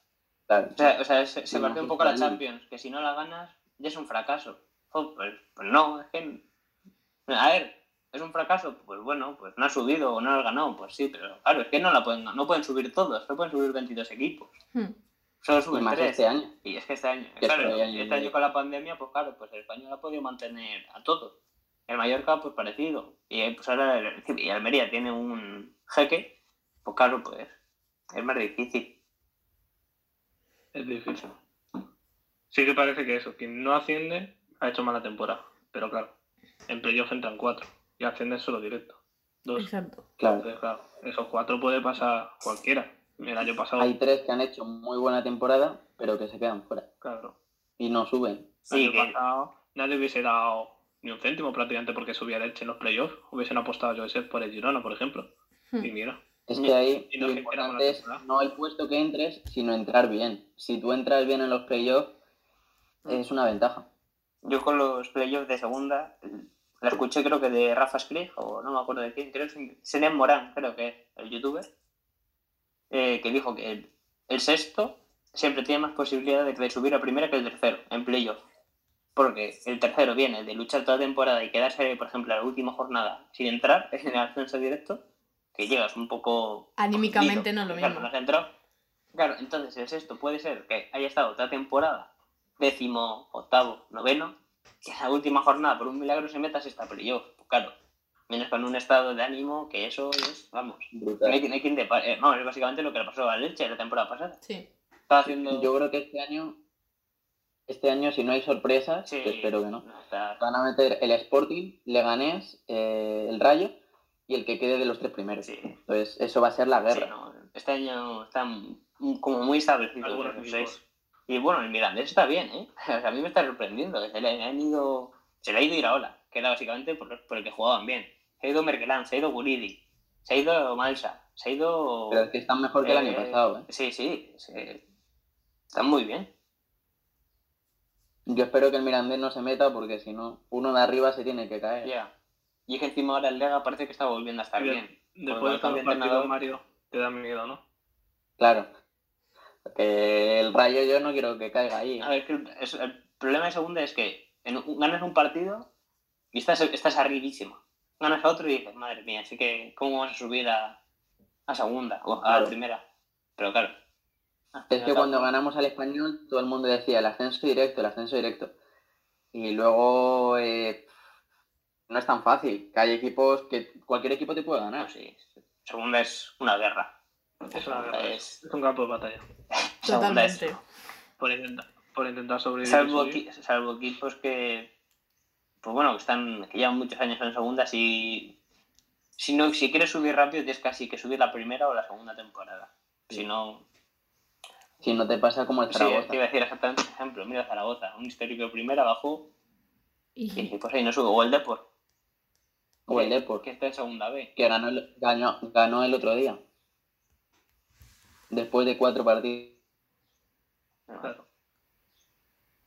Claro, O sea, o sea se, se un poco la. Champions, que si no la ganas ya es un fracaso. Pues, pues no, es que... A ver, ¿es un fracaso? Pues bueno, pues no ha subido o no has ganado, pues sí, pero claro, es que no la pueden, no pueden subir todos, no pueden subir 22 equipos. Hmm. Solo y suben más 3. este año. Y es que este año, Que claro, este año- este año con la pandemia, pues claro, pues el español ha podido mantener a todos. El Mallorca, pues parecido. Y pues ahora el, y Almería tiene un jeque, pues claro, pues es más difícil. Es difícil. Sí que parece que eso, quien no asciende ha hecho mala temporada, pero claro, en playoff entran cuatro y asciende solo directo. Dos. Exacto. Claro. Entonces, claro, esos cuatro puede pasar cualquiera. El año pasado, Hay tres que han hecho muy buena temporada, pero que se quedan fuera claro. y no suben. El Sí, año que- pasado nadie hubiese dado ni un céntimo prácticamente porque subía Elche en los playoffs. Hubiesen apostado, yo sé, por el Girona, por ejemplo. Hmm. Y mira. Es que ahí Y no lo importante es no el puesto que entres, sino entrar bien. Si tú entras bien en los playoffs, es una ventaja. Yo con los playoffs de segunda, la escuché creo que de Rafa Skrig, o no me acuerdo de quién, creo que es Senen Morán, creo que es el youtuber, eh, que dijo que el, el sexto siempre tiene más posibilidad de, de subir a primera que el tercero en playoff. Porque el tercero viene de luchar toda la temporada y quedarse, por ejemplo, a la última jornada sin entrar (laughs) en el ascenso directo, que llegas un poco... Anímicamente no lo claro, mismo. no has entrado. Claro, entonces el sexto puede ser que haya estado toda temporada décimo, octavo, noveno, que en la última jornada por un milagro se meta sexta playoff. Pues claro, vienes con un estado de ánimo que eso es, vamos, no hay, Brutal. no hay quien te pare. Eh, vamos, es básicamente lo que le pasó a Leche la temporada pasada. Sí. Estaba haciendo... Yo creo que este año, este año si no hay sorpresas, Sí, que espero que no, está- van a meter el Sporting, Leganés, eh, el Rayo y el que quede de los tres primeros. sí, Entonces eso va a ser la sí, guerra. no, este año está como muy establecido. Algunos. Y bueno, el Mirandés está bien, ¿eh? (laughs) O sea, a mí me está sorprendiendo. Se le han ido... Se le ha ido Iraola, que era básicamente por, por el que jugaban bien. Se ha ido Merkelán, se ha ido Guridi, se ha ido Malsa, se ha ido... Pero es que están mejor que el año Eh, pasado. ¿eh? Sí, sí, sí. Están muy bien. Yo espero que el Mirandés no se meta porque si no, uno de arriba se tiene que caer. Ya. Y es que encima ahora el Lega parece que está volviendo a estar bien. Después de entrenador. Mario, te da miedo, ¿no? Claro. Porque el Rayo yo no quiero que caiga ahí. A ver, es- el problema de segunda es que en ganas un partido y estás, estás arribísimo. Ganas a otro y dices, madre mía, así que ¿cómo vamos a subir a, a segunda o a Claro. primera? Pero claro. al Es que cuando ganamos al español, todo el mundo decía el ascenso directo, el ascenso directo. Y luego eh, no es tan fácil, que hay equipos que cualquier equipo te puede ganar. sí. Segunda es una guerra. Es guerra, Es- Es un campo de batalla. segunda es- Totalmente. Por intentar, por intentar sobrevivir. Salvo, equi- salvo equipos que, pues bueno, que están, que llevan muchos años en segunda, si, si no, si quieres subir rápido tienes casi que subir la primera o la segunda temporada. Si no, Si no te pasa como el sí, Zaragoza. te iba a decir exactamente ese ejemplo. Mira Zaragoza, un histórico de primera bajó Y y pues ahí no sube. O el Depor, o el Depor, que está en segunda B. que ganó el, ganó, ganó el otro día. Después de cuatro partidos. Claro.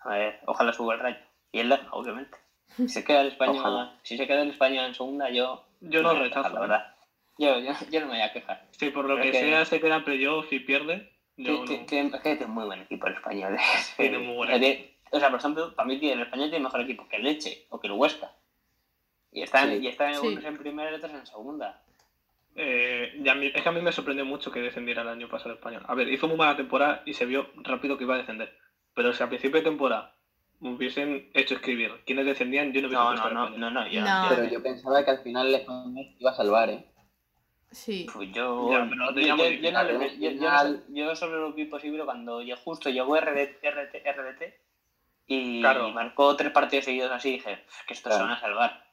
A ver, ojalá suba el Rayo. Y el Lega, obviamente. Si se queda el español, Ojalá. si se queda el español en segunda, yo Yo no quejar, rechazo. la ¿eh? verdad. Yo, yo, yo no me voy a quejar. Si por lo Pero que sea se queda en playoff y pierde, yo Que- no. que- que- que tiene muy buen equipo el español. (laughs) Tiene muy buen O sea, tiene- O sea, por ejemplo, para mí el español tiene mejor equipo que el Leche o que el Huesca. Y están, Sí. y están Sí. unos en primera y otros en segunda. Eh, y a mí- es que a mí me sorprendió mucho que descendiera el año pasado el español. A ver, hizo muy mala temporada y se vio rápido que iba a descender. Pero si a principio de temporada hubiesen hecho escribir quiénes descendían, yo no hubiese No, puesto no, al no, no, no, yo No. Pero yo pensaba que al final el español iba a salvar, ¿eh? sí. pues yo, Ya, pero no, Al yo- yo- solo lo vi posible cuando yo justo llegó RD, RT, RDT y Claro. marcó tres partidos seguidos así y dije, "Pff, que estos se Claro. van a salvar.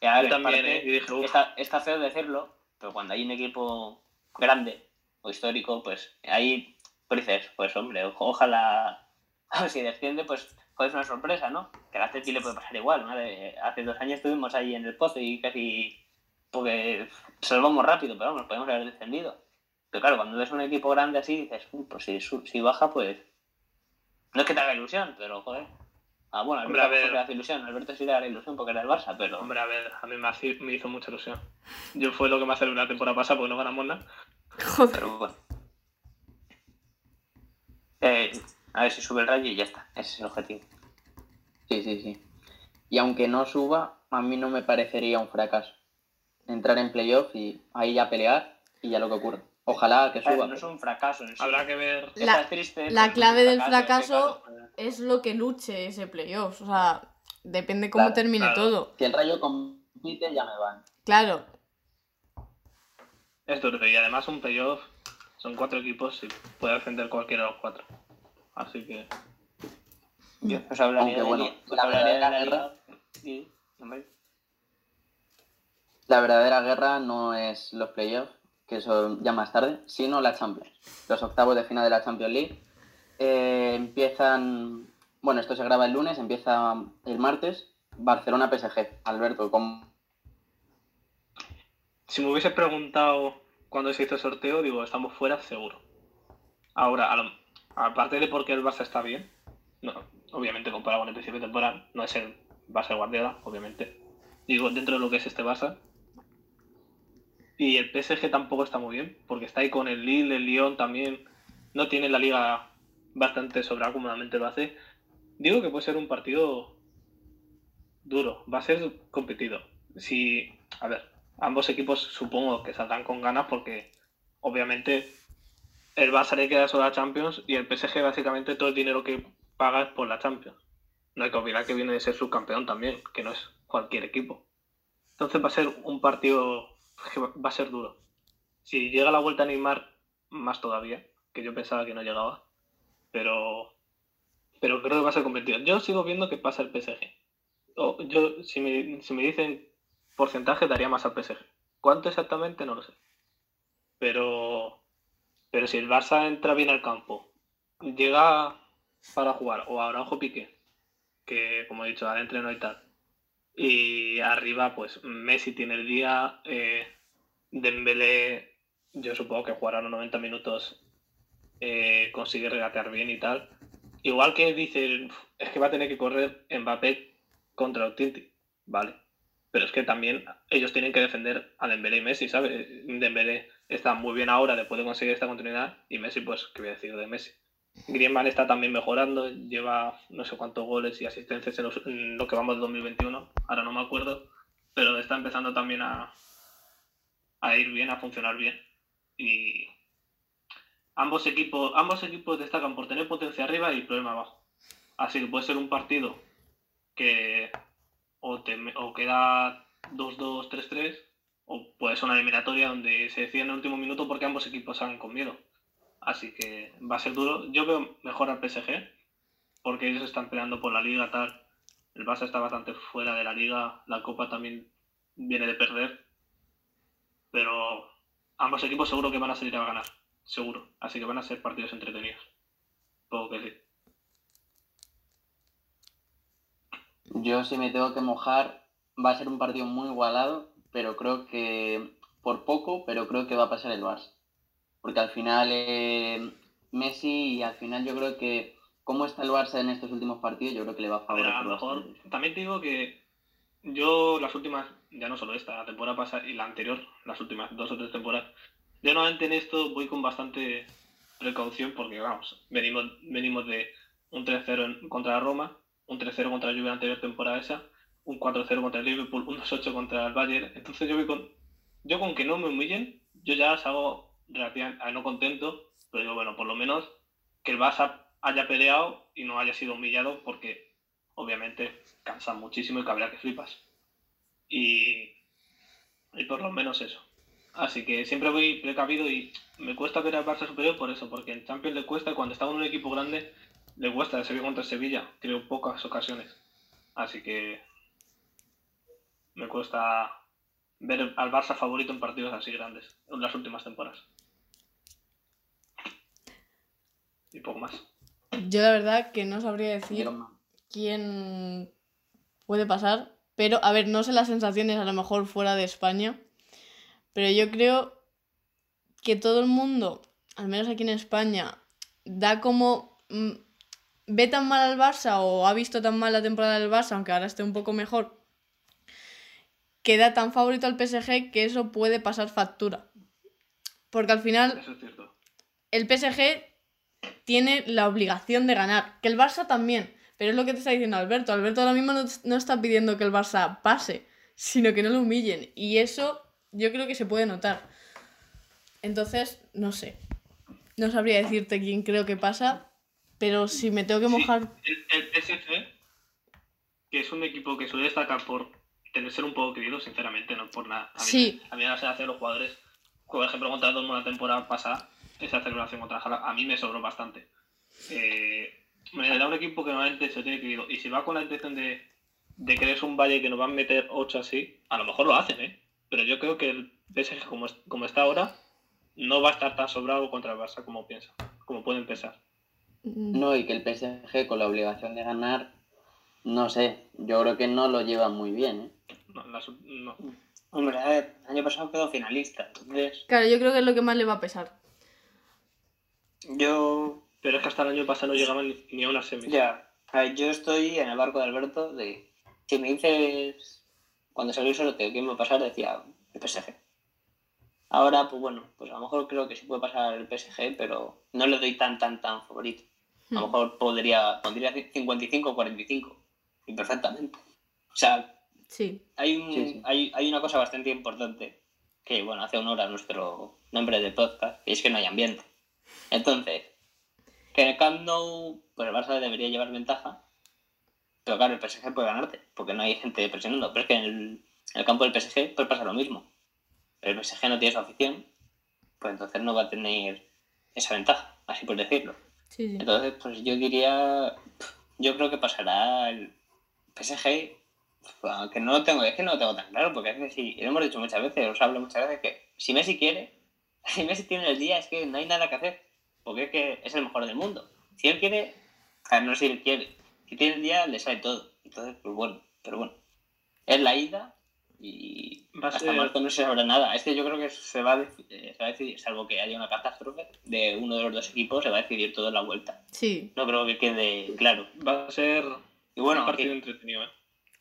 Y a ver, Yo también, parte- ¿eh? Y dije, uff, Está, está feo decirlo, pero cuando hay un equipo grande o histórico, pues ahí pues dices, pues hombre, ojalá (laughs) si desciende, pues es una sorpresa, ¿no? Que al Atleti le puede pasar igual, ¿no? Hace dos años estuvimos ahí en el pozo y casi porque salvamos rápido, pero vamos, podemos haber descendido. Pero claro, cuando ves un equipo grande así, dices, "Uy, pues si, si baja, pues no es que te haga ilusión, pero joder. Ah, bueno, Hombre, a ver. tampoco le hace ilusión, Alberto sí le da ilusión porque era el Barça, pero... hombre, a ver, a mí me, hace- me hizo mucha ilusión. Yo fue lo que me hace la temporada pasada porque no ganamos nada. Joder. Pero bueno. Eh, a ver si sube el rayo y ya está. Ese es el objetivo. Sí, sí, sí. Y aunque no suba, a mí no me parecería un fracaso. Entrar en playoff y ahí ya pelear y ya lo que ocurra. Ojalá que ver, suba. no es un fracaso en sí. Habrá que ver. La- triste, la clave del es que, fracaso- claro, Es lo que luche ese playoff. O sea, depende cómo Claro, termine claro. todo. Si el rayo compite, ya me van. Claro. Es duro. Y además un playoff son cuatro equipos y puede defender cualquiera de los cuatro. Así que. Yo os hablaría Aunque, de, bueno, os la hablaría de la hombre. La verdadera guerra no es los playoffs, que eso ya más tarde, sino la Champions. Los octavos de final de la Champions League eh, empiezan. Bueno, esto se graba el lunes, empieza el martes Barcelona-PSG. Alberto, ¿cómo? Si me hubiese preguntado cuando se hizo el sorteo, digo, estamos fuera seguro. Ahora, aparte de porque el Barça está bien, obviamente comparado con el principio de temporada, no es el Barça Guardiola, obviamente. Digo, dentro de lo que es este Barça. Y el PSG tampoco está muy bien, porque está ahí con el Lille, el Lyon también. No tiene la liga bastante sobrada como lo hace. Digo que puede ser un partido duro, va a ser competido. Si, a ver, ambos equipos supongo que saldrán con ganas porque obviamente el Barça le queda solo a Champions y el PSG básicamente todo el dinero que paga es por la Champions. No hay que olvidar que viene de ser subcampeón también, que no es cualquier equipo. Entonces va a ser un partido que va a ser duro. Si llega la vuelta a Neymar, más todavía, que yo pensaba que no llegaba. Pero, pero creo que va a ser competido. Yo sigo viendo que pasa el PSG. yo, si me, si me dicen porcentaje daría más al PSG. ¿Cuánto exactamente? No lo sé. Pero, pero si el Barça entra bien al campo, llega para jugar, o ahora ojo Piqué, que como he dicho, adentro y tal, y arriba, pues Messi tiene el día, eh, Dembélé, yo supongo que jugará los 90 minutos, eh, consigue regatear bien y tal. Igual que dice, es que va a tener que correr Mbappé contra Tinti, vale pero es que también ellos tienen que defender a Dembélé y Messi, ¿sabes? Dembélé está muy bien ahora después de conseguir esta continuidad y Messi, pues, ¿qué voy a decir de Messi? Griezmann está también mejorando, lleva no sé cuántos goles y asistencias en, lo que vamos de 2021, ahora no me acuerdo, pero está empezando también a, a ir bien, a funcionar bien. Y ambos equipos, ambos equipos destacan por tener potencia arriba y problema abajo. Así que puede ser un partido que o, queda 2-2, 3-3, o puede ser una eliminatoria donde se decide en el último minuto porque ambos equipos salen con miedo. Así que va a ser duro. Yo veo mejor al PSG, porque ellos están peleando por la liga, tal. El Barça está bastante fuera de la liga, la Copa también viene de perder. Pero ambos equipos seguro que van a salir a ganar, seguro. Así que van a ser partidos entretenidos. Puedo que decir. Yo si me tengo que mojar, va a ser un partido muy igualado, pero creo que por poco, pero creo que va a pasar el Barça. Porque al final eh, Messi y al final yo creo que cómo está el Barça en estos últimos partidos, yo creo que le va a favorecer. A, lo mejor, también te digo que yo las últimas, ya no solo esta, la temporada pasada y la anterior, las últimas dos o tres temporadas, yo normalmente en esto voy con bastante precaución porque vamos, venimos, venimos de un 3-0 contra Roma, un 3-0 contra la Juve anterior temporada esa, un 4-0 contra el Liverpool, un 2-8 contra el Bayern. Entonces yo voy con, yo con que no me humillen, yo ya salgo relativamente no contento, pero digo, bueno, por lo menos que el Barça haya peleado y no haya sido humillado porque obviamente cansa muchísimo y cabrea que flipas. Y, y por lo menos eso. Así que siempre voy precavido y me cuesta ver al Barça superior por eso, porque en Champions le cuesta cuando está en un equipo grande le cuesta Sevilla contra Sevilla, creo pocas ocasiones. Así que me cuesta ver al Barça favorito en partidos así grandes en las últimas temporadas. Y poco más. Yo la verdad que no sabría decir quién puede pasar, pero a ver, no sé las sensaciones a lo mejor fuera de España, pero yo creo que todo el mundo, al menos aquí en España, da como mm, ve tan mal al Barça o ha visto tan mal la temporada del Barça, aunque ahora esté un poco mejor, que da tan favorito al PSG que eso puede pasar factura. Porque al final el PSG tiene la obligación de ganar, que el Barça también, pero es lo que te está diciendo Alberto. Alberto ahora mismo no, está pidiendo que el Barça pase, sino que no lo humillen. Y eso yo creo que se puede notar. Entonces, no sé. No sabría decirte quién creo que pasa, pero si me tengo que mojar. el, PSG, que es un equipo que suele destacar por tener ser un poco querido, sinceramente, no por nada. A mí, sí. a mí me hace los jugadores, por ejemplo, contra Dortmund la temporada pasada, esa celebración contra Jala, a mí me sobró bastante. Eh, me da un equipo que normalmente se tiene querido. Y si va con la intención de, de que eres un valle que nos van a meter 8 así, a lo mejor lo hacen, ¿eh? Pero yo creo que el PSG, como, como está ahora, no va a estar tan sobrado contra el Barça como piensa, como puede empezar. No, y que el PSG con la obligación de ganar No sé, yo creo que no lo llevan muy bien, ¿eh? No, la sub- no. Hombre, a ver, el año pasado quedó finalista, entonces Claro, yo creo que es lo que más le va a pesar. yo Pero es que hasta el año pasado no llegaban ni, ni a una semi. Ya, a ver, yo estoy en el barco de Alberto de... Si me dices, cuando salió el sorteo, ¿quién va a pasar? Decía el PSG. Ahora, pues bueno, pues a lo mejor creo que sí puede pasar el PSG, pero no le doy tan, tan, tan favorito. A lo Hmm. mejor podría, pondría 55 o 45, y perfectamente. O sea, Sí. hay, un, Sí, sí. Hay, hay una cosa bastante importante que, bueno, hace honor a nuestro nombre de podcast, y es que no hay ambiente. Entonces, que en el Camp Nou, pues el Barça debería llevar ventaja, pero claro, el PSG puede ganarte, porque no hay gente presionando. Pero es que en el, en el campo del PSG puede pasar lo mismo. El PSG no tiene su afición, pues entonces no va a tener esa ventaja, así por decirlo. Sí, sí. Entonces, pues yo diría, yo creo que pasará el PSG, que no lo tengo, es que no lo tengo tan claro, porque es que sí, lo hemos dicho muchas veces, os hablo muchas veces, que si Messi quiere, (laughs) si Messi tiene el día, es que no hay nada que hacer, porque es que es el mejor del mundo. Si él quiere, a ver, no sé si él quiere, si tiene el día, le sale todo. Entonces, pues bueno, pero bueno, es la ida y Va a hasta ser- marzo no se sabrá nada. Es que yo creo que se va, a deci- eh, se va a decidir, salvo que haya una catástrofe de uno de los dos equipos, se va a decidir todo en la vuelta. Sí. No creo que quede claro. Va a ser Y bueno, un partido entretenido, ¿eh?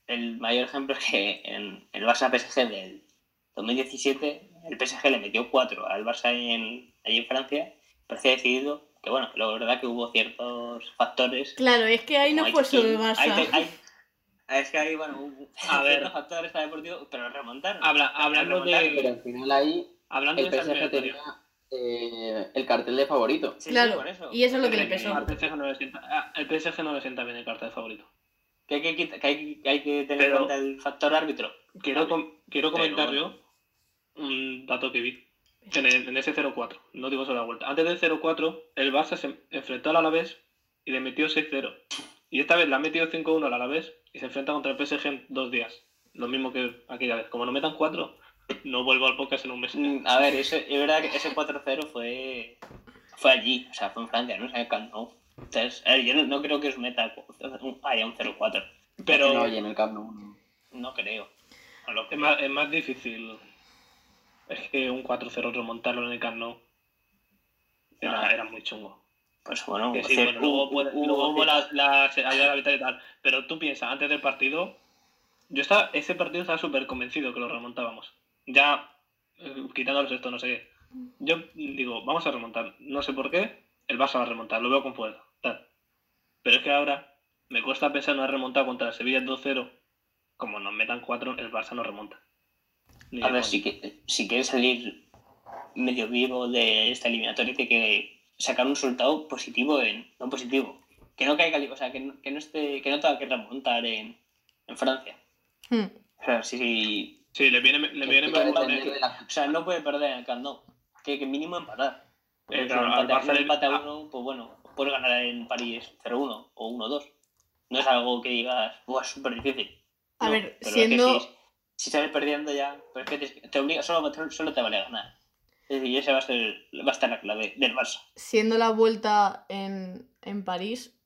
el mayor ejemplo es que en el Barça PSG del 2017, el PSG le metió 4 al Barça en, allí en Francia. Parecía decidido que, bueno, la verdad que hubo ciertos factores. Claro, es que ahí no fue solo el Barça. hay- (laughs) es que ahí, bueno, hubo A (laughs) ver. ciertos factores deportivos, pero remontaron. Habla- hablando de- Remontaron. Pero al final ahí Hablando el PSG tenía eh, el cartel de favorito. Sí, sí, Claro, por eso. y eso es lo que le pesó. al PSG no le sienta, ah, el PSG no le sienta bien el carta de favorito. Que hay que, que hay, que hay que tener en cuenta el factor árbitro. Quiero, com- quiero comentar yo un dato que vi en, el- en ese 0-4. No digo solo la vuelta. Antes del 0-4, el Barça se enfrentó al Alavés y le metió 6-0. Y esta vez le ha metido 5-1 al Alavés y se enfrenta contra el PSG en dos días. Lo mismo que aquella vez. Como no metan 4, no vuelvo al podcast en un mes. Mm, A ver, ese, es verdad que ese 4-0 fue, fue allí, o sea, fue en Francia, no es en el Camp Nou. Entonces, a ver, yo no, no creo que os meta un, haya un 0-4. Pero No, y en el Camp Nou no. No creo. No lo es más, es más difícil. Es que un 4-0 remontarlo en el Camp Nou era, era muy chungo. Pues bueno, Que sí, hacer- bueno, luego, hubo- luego hubo la, la, y tal. Pero tú piensas, antes del partido, yo estaba, ese partido estaba súper convencido que lo remontábamos. Ya, eh, quitándolos esto, no sé qué. Yo digo, vamos a remontar. No sé por qué, el Barça va a remontar, lo veo con fuerza. tal. Pero es que ahora me cuesta pensar en una remontada contra el Sevilla 2-0. Como nos metan 4, el Barça no remonta. Ni A ver, si, que- si quieres salir medio vivo de esta eliminatoria, tiene que sacar un resultado positivo en. No positivo. Que no caiga, o sea, que no, que no esté, que no tenga que remontar en, en Francia. Hmm. O sea, si, Sí, le viene, le viene que mejor de la- O sea, no puede perder en el Camp Nou. Tiene que mínimo empatar. Eh, Si claro, al empate, le- empate a ah. uno, pues bueno, puedes ganar en París 0-1 o 1-2. No es algo que digas, ¡buah, es súper difícil! A No, ver, pero es que siendo- si, sales perdiendo ya, pues es que te, te obliga, solo, solo te vale ganar. Es decir, esa va a, ser, va a estar la clave del Barça. siendo la vuelta en, en París,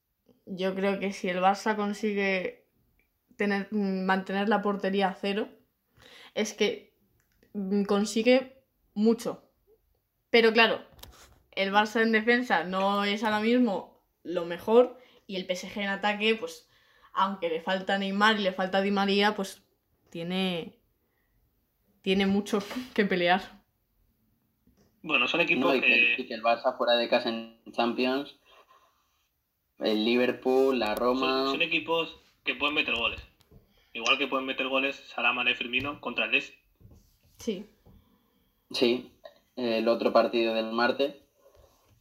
yo creo que si el Barça consigue tener, mantener la portería a cero, es que mm, consigue mucho. Pero claro, el Barça en defensa no es ahora mismo lo mejor y el PSG en ataque, pues aunque le falta Neymar y le falta Di María, pues tiene, tiene mucho (laughs) que pelear. Bueno, son No, equipos y, que, y el Barça fuera de casa en Champions, el Liverpool, la Roma. Son, son equipos que pueden meter goles. Igual que pueden meter goles Salah, Mané, Firmino contra el Leeds. Sí. Sí, el otro partido del martes.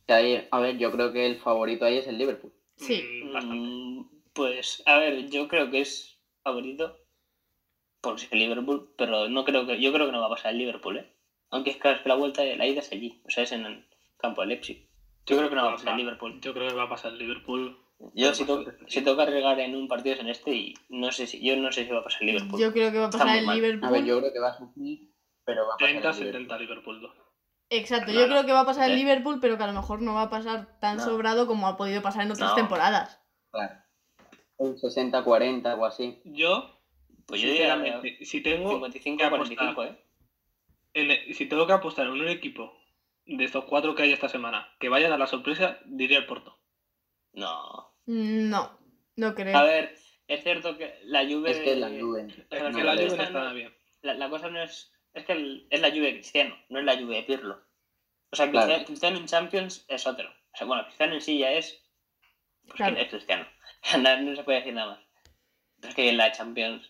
Que ahí, a ver, yo creo que el favorito ahí es el Liverpool. Sí. Mm, bastante. Mm, Pues, a ver, yo creo que es favorito por ser Liverpool, pero no creo que, yo creo que no va a pasar el Liverpool, ¿eh? Aunque es claro, es que la vuelta, la ida es allí, o sea, es en el campo de Leipzig. Yo creo que no va a pasar el Liverpool. Yo creo que va a pasar el Liverpool. Yo si, to- si tengo que arriesgar en un partido es en este y no sé si, yo no sé si va a pasar el Liverpool. Yo creo que va a pasar el mal. Liverpool. A ver, yo creo que va a sufrir, pero va a pasar el 30-70 Liverpool. Liverpool 2. Exacto, Claro. yo creo que va a pasar el. Liverpool, pero que a lo mejor no va a pasar tan No. sobrado como ha podido pasar en otras No. temporadas. Claro. un 60-40 o así. Yo, Pues yo diría sinceramente, si tengo 55 que 45, ¿eh? en- si tengo que apostar en un equipo de estos cuatro que hay esta semana que vaya a dar la sorpresa, diría el Porto. No. No, no creo. A ver, es cierto que la Juve... Es que la Juve. Es Pero que no, la pero Juve no esta está no- bien. La, la cosa no es... Es que el- es la Juve de Cristiano, no es la Juve de Pirlo. O sea, Claro. Cristiano, Cristiano en Champions es otro. O sea, bueno, Cristiano en sí ya es... Pues Claro. que es Cristiano. (laughs) no, no se puede decir nada más. Pero es que en la Champions...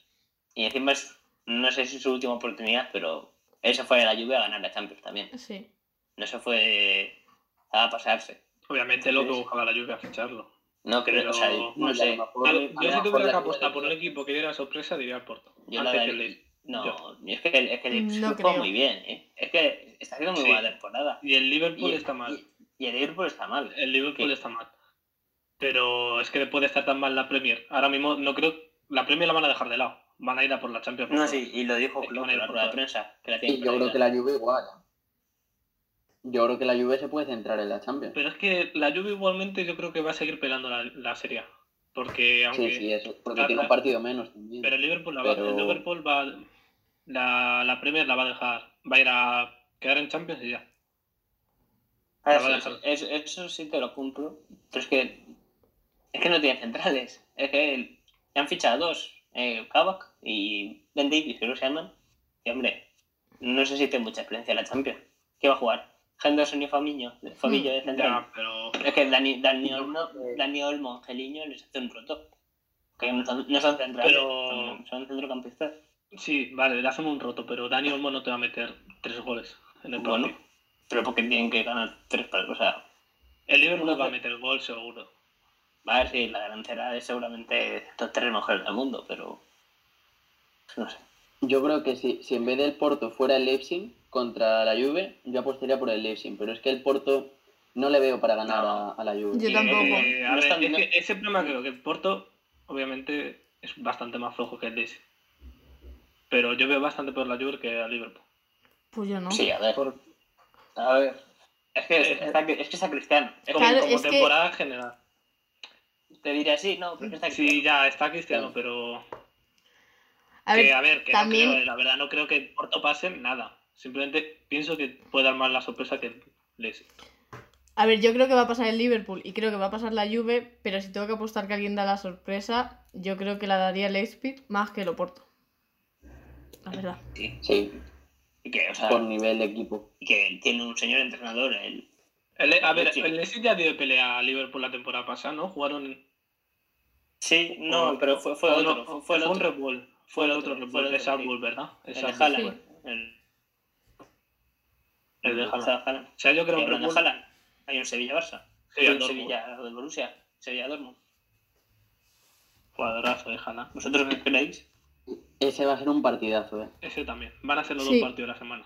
Y encima es... No sé si es su última oportunidad, pero... Él se fue a la Juve a ganar la Champions también. Sí. No se fue a pasarse. Obviamente lo que buscaba la Juve a ficharlo. No creo, Pero- o sea, No, sé. mejor- Yo, a yo lo si tuviera que apostar por un equipo que diera sorpresa, diría el Porto. Yo la antes que el. No, Yo. es que, es que el No juega muy bien, ¿eh? Es que está haciendo muy Sí. buena temporada. Y el Liverpool Y- está mal. Y, y el Liverpool está mal. El Liverpool ¿Qué? está mal. Pero es que puede estar tan mal la Premier. Ahora mismo no creo. La Premier la van a dejar de lado. Van a ir a por la Champions. No, sí, y lo dijo Klopp van a en ir la prensa. Que la Y tiene yo creo que la Juve igual. Yo creo que la Juve se puede centrar en la Champions. Pero es que la Juve igualmente yo creo que va a seguir pelando la, la Serie A. Porque aunque. Sí, sí, eso. Porque tiene un partido menos también. Pero el Liverpool, la va, Pero- el Liverpool va. La, la Premier la va a dejar. Va a ir a quedar en Champions y ya. Ah, va sí, eso, eso sí te lo cumplo. Pero es que. Es que no tiene centrales. Es que el- han fichado dos: eh, Kabak y Ben Davies, creo que se llaman. Y hombre, no sé si tiene mucha experiencia en la Champions. ¿Qué va a jugar? Henderson y Fabinho, Fabinho de central. Ya, pero. Es que Dani, Dani, Olmo, Dani Olmo, Angeliño les hace un roto. Que no son, no son centrales, Pero- son, son centrocampistas. Sí, vale, le hacen un roto, pero Dani Olmo no te va a meter tres goles en el Bueno, partido. pero porque tienen que ganar tres partidos. O sea, El Liverpool no va a meter gol seguro. a ver si la delantera es seguramente los tres mejores del mundo, pero. No sé. Yo creo que si, si en vez del Porto fuera el Leipzig contra la Juve, yo apostaría por el Leipzig. Pero es que el Porto no le veo para ganar a, a la Juve. Yo tampoco. Eh, a No ver, están- es que ese problema creo que el Porto, obviamente, es bastante más flojo que el Leeds. Pero yo veo bastante peor la Juve que al Liverpool. Pues yo no. Sí, a ver. A ver. Es que, está, es que está Cristiano. Es Como, que Claro, como es que- temporada general. te diría sí, no, pero es que está Sí, Cristiano. ya está Cristiano, Sí. pero. A que, ver, a ver, que también- no creo, la verdad no creo que el Porto pase nada. Simplemente pienso que puede dar más la sorpresa que Leeds. a ver, yo creo que va a pasar el Liverpool y creo que va a pasar la Juve, pero si tengo que apostar que alguien da la sorpresa, yo creo que la daría el Leipzig más que el Oporto. La verdad. Sí. Sí, Y que, o sea, por nivel de equipo. y que tiene un señor entrenador, el, El- a ver, el Leeds ya dio pelea a Liverpool la temporada pasada, ¿no? Jugaron. en- Sí, no, o- pero fue, fue o otro. no, fue, fue el un. Red Bull. Fue el otro fue el de. Bull, ¿verdad? El de. Haaland. El, El de Haaland. Haaland. O sea, yo creo que Red de. Haaland, hay un Sevilla-Barça. Sí, el un. Sevilla del Borussia. Sevilla-Dortmund. Jugadorazo de Haaland. ¿Vosotros qué creéis? Ese va a ser un partidazo, ¿eh? Ese también. Van a ser los Sí. dos partidos de la semana.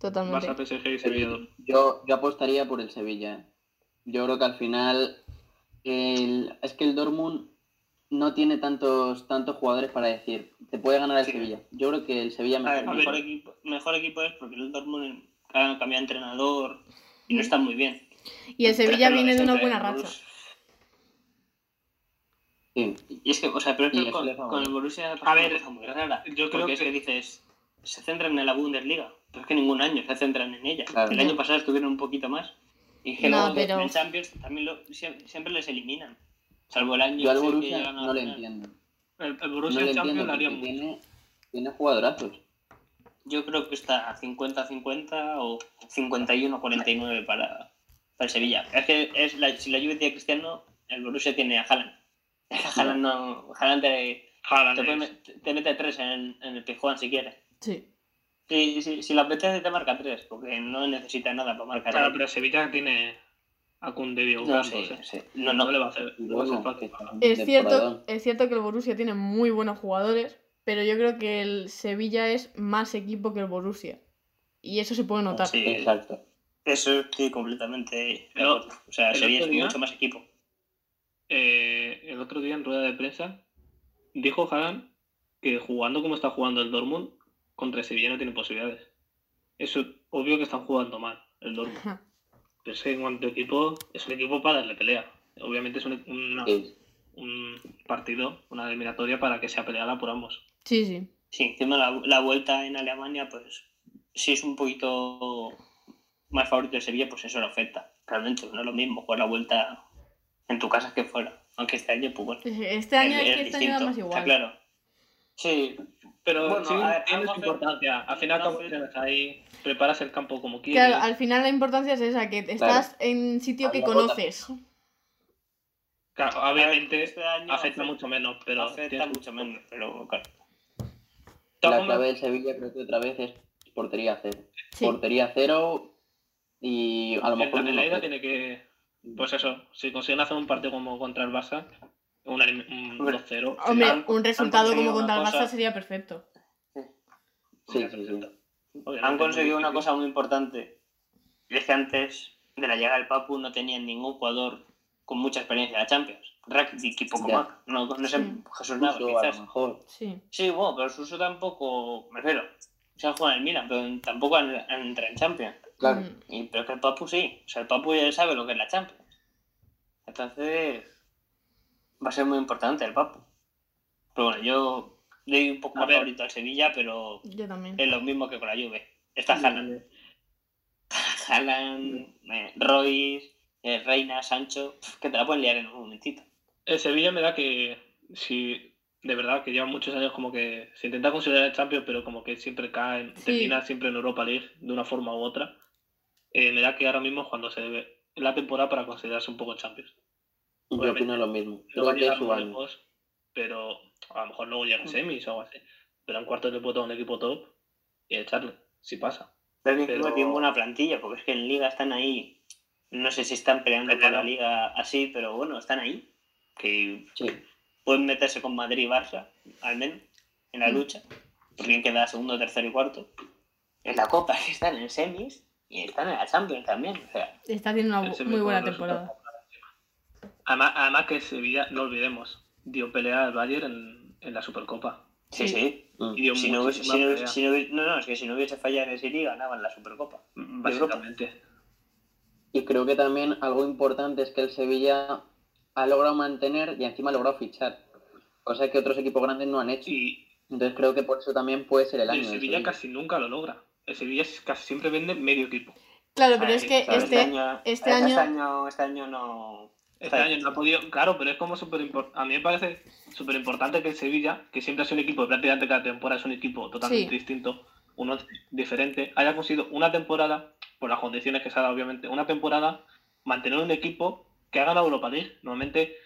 Totalmente. Barça, PSG y Sevilla. Yo, yo apostaría por el Sevilla. ¿eh? Yo creo que al final el- es que el Dortmund no tiene tantos tantos jugadores para decir te puede ganar el Sí. Sevilla. Yo creo que el Sevilla A me ver, mejor equipo, mejor equipo es porque el Dortmund ha cambiado de entrenador y no está muy bien. Y el Sevilla Pero viene de una buena racha. Sí. Y es que, o sea, pero es que con, el. Borussia A ver, cosa muy rara. yo creo porque que- es que dices, se centran en la Bundesliga, pero es que ningún año se centran en ella. Claro. El año pasado estuvieron un poquito más. Y que No, luego pero- en Champions también lo- siempre, siempre les eliminan. Salvo el año Yo al que a no le final. entiendo. El, el No Borussia en Champions le haría mucho. tiene, tiene jugadorazos. Yo creo que está 50-50 o 51-49 para, para el Sevilla. Es que es la, si la Juve tiene a Cristiano, el Borussia tiene a Haaland. (laughs) Haaland no... Haaland te, Haaland te, puede mete tres en el, en el Pijuán si quieres. Sí. Si, si, si la apetece te marca tres, porque no necesita nada para marcar. Claro, pero Sevilla tiene a Diego no, Campos, sí, sí. no, No no. le va a hacer, Y no va a ser bueno, fácil. Es cierto, es cierto que el Borussia tiene muy buenos jugadores, pero yo creo que el Sevilla es más equipo que el Borussia. Y eso se puede notar. Sí, Exacto. eso estoy completamente de Pero, acuerdo. O sea, el Sevilla es día- mucho más equipo. Eh, el otro día en rueda de prensa dijo Haaland que jugando como está jugando el Dortmund contra el Sevilla no tiene posibilidades. Eso obvio que están jugando mal el Dortmund. (laughs) Pero es que en cuanto a equipo, es un equipo para darle pelea. Obviamente es un- una, Sí. un partido, una eliminatoria para que sea peleada por ambos. Sí, sí. Sí, encima la, la vuelta en Alemania, pues si es un poquito más favorito de Sevilla, pues eso lo afecta. Realmente no es lo mismo jugar la vuelta en tu casa que fuera. Aunque este año, pues bueno. Este año es, que este año da más igual. Está claro. Sí, Pero Bueno, sí, a ver, tiene su importancia. Al final, tienes ahí, preparas el campo como quieres. Claro, al final la importancia es esa, que estás en sitio que conoces. Claro, obviamente este año afecta mucho menos, pero afecta tienes- mucho menos, pero claro. La clave del Sevilla creo que otra vez es portería cero. Sí. Portería cero y a lo mejor Adelaida uno cero. tiene que, pues eso, si consiguen hacer un partido como contra el Barça, un, un Hombre, 2-0. Hombre, han- un resultado como contra el Barça cosa- sería perfecto. Sí, sí, sí. Obviamente, Han conseguido una cosa muy importante. Y es que antes de la llegada del Papu no tenían ningún jugador con mucha experiencia en la Champions. Rakitic y poco más. No, no sé, Sí. Jesús Navas, quizás. mejor. Sí. Sí, bueno, pero Suso tampoco, me refiero, se han jugado en el Milan, pero tampoco han, han entrado en Champions. Claro. Mm. Y, pero que el Papu sí, o sea, el Papu ya sabe lo que es la Champions. Entonces, va a ser muy importante el Papu. Pero bueno, yo doy un poco A más ver. favorito al Sevilla, pero Yo también. es lo mismo que con la Juve. Está Haaland. (laughs) Haaland, eh, Royce, eh, Reina, Sancho, que te la pueden liar en un momentito. El Sevilla me da que, si de verdad que lleva muchos años como que se intenta considerar el Champions, pero como que siempre caen, Sí. termina siempre en Europa League de una forma u otra. eh, me da que ahora mismo es cuando se debe la temporada para considerarse un poco Champions. Yo opino lo mismo. Creo a que es su año. pero a lo mejor luego llega a semis o algo así. Pero en cuartos le puede tocar un equipo top y echarle, si pasa. Pero que Pero- tienen buena plantilla, porque es que en Liga están ahí. No sé si están peleando por la Liga así, pero bueno, están ahí. Que Sí. pueden meterse con Madrid y Barça, al menos, en la Mm. lucha. Por quién queda segundo, tercero y cuarto. En la Copa que están en semis y están en la Champions también. O sea, Está haciendo una muy buena temporada. Además, además que Sevilla, no olvidemos, dio pelea al Bayern en, en la Supercopa. sí, Sí. Mm. Y dio Si no, si no- si no hubiese- no, no, es que si no hubiese fallado en ese liga, ganaban la Supercopa. básicamente. Y creo que también algo importante es que el Sevilla ha logrado mantener y encima ha logrado fichar. Cosa que otros equipos grandes no han hecho. Y Entonces creo que por eso también puede ser el año. el Sevilla casi nunca lo logra. El Sevilla casi siempre vende medio equipo. Claro, pero Ay, es que ¿sabes? este, año, este año- este año, este año no. Este año no ha podido, claro, pero es como súper importante. A mí me parece súper importante que el Sevilla, que siempre ha sido un equipo, prácticamente cada temporada es un equipo totalmente Sí. distinto, uno diferente, haya conseguido una temporada, por las condiciones que se ha dado, obviamente, una temporada, mantener un equipo que ha ganado Europa League. Normalmente,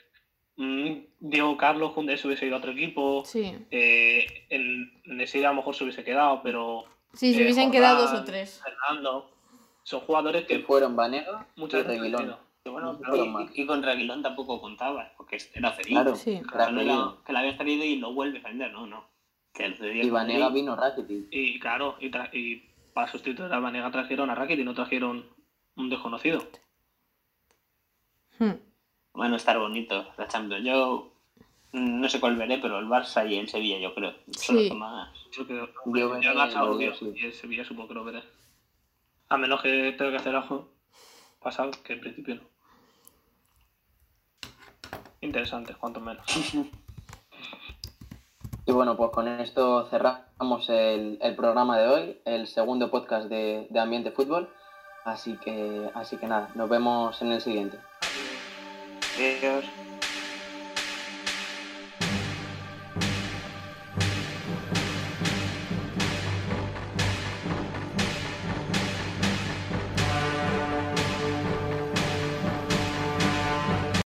mm, Diego Carlos Junde se hubiese ido a otro equipo, sí. eh, en Nesira a lo mejor se hubiese quedado, pero Sí, se eh, hubiesen Jordán, quedado dos o tres. Fernando, son jugadores Que que fueron Vanega y muchas veces bueno, No y- con Reguilón tampoco contaba, porque era feliz. Claro, Sí. No era que la habías traído y lo vuelves a vender, no, no. Que cedía Y Vanega Madrid. vino Rakitic. Y claro, y, tra- y para sustituir a Vanega trajeron a Rakitic y no trajeron un desconocido. Hmm. Bueno, estar bonito la Champions. Yo no sé cuál veré, pero el Barça y el Sevilla, yo creo. Son los Sí. más. Yo creo Yo el Barça sí. y el Sevilla supongo que lo veré. A menos que tenga que hacer algo pasado, que en principio no. Interesante, cuanto menos. Y bueno, pues con esto cerramos el, el programa de hoy, el segundo podcast de, de Ambiente Fútbol. Así que, así que nada, nos vemos en el siguiente. Adiós.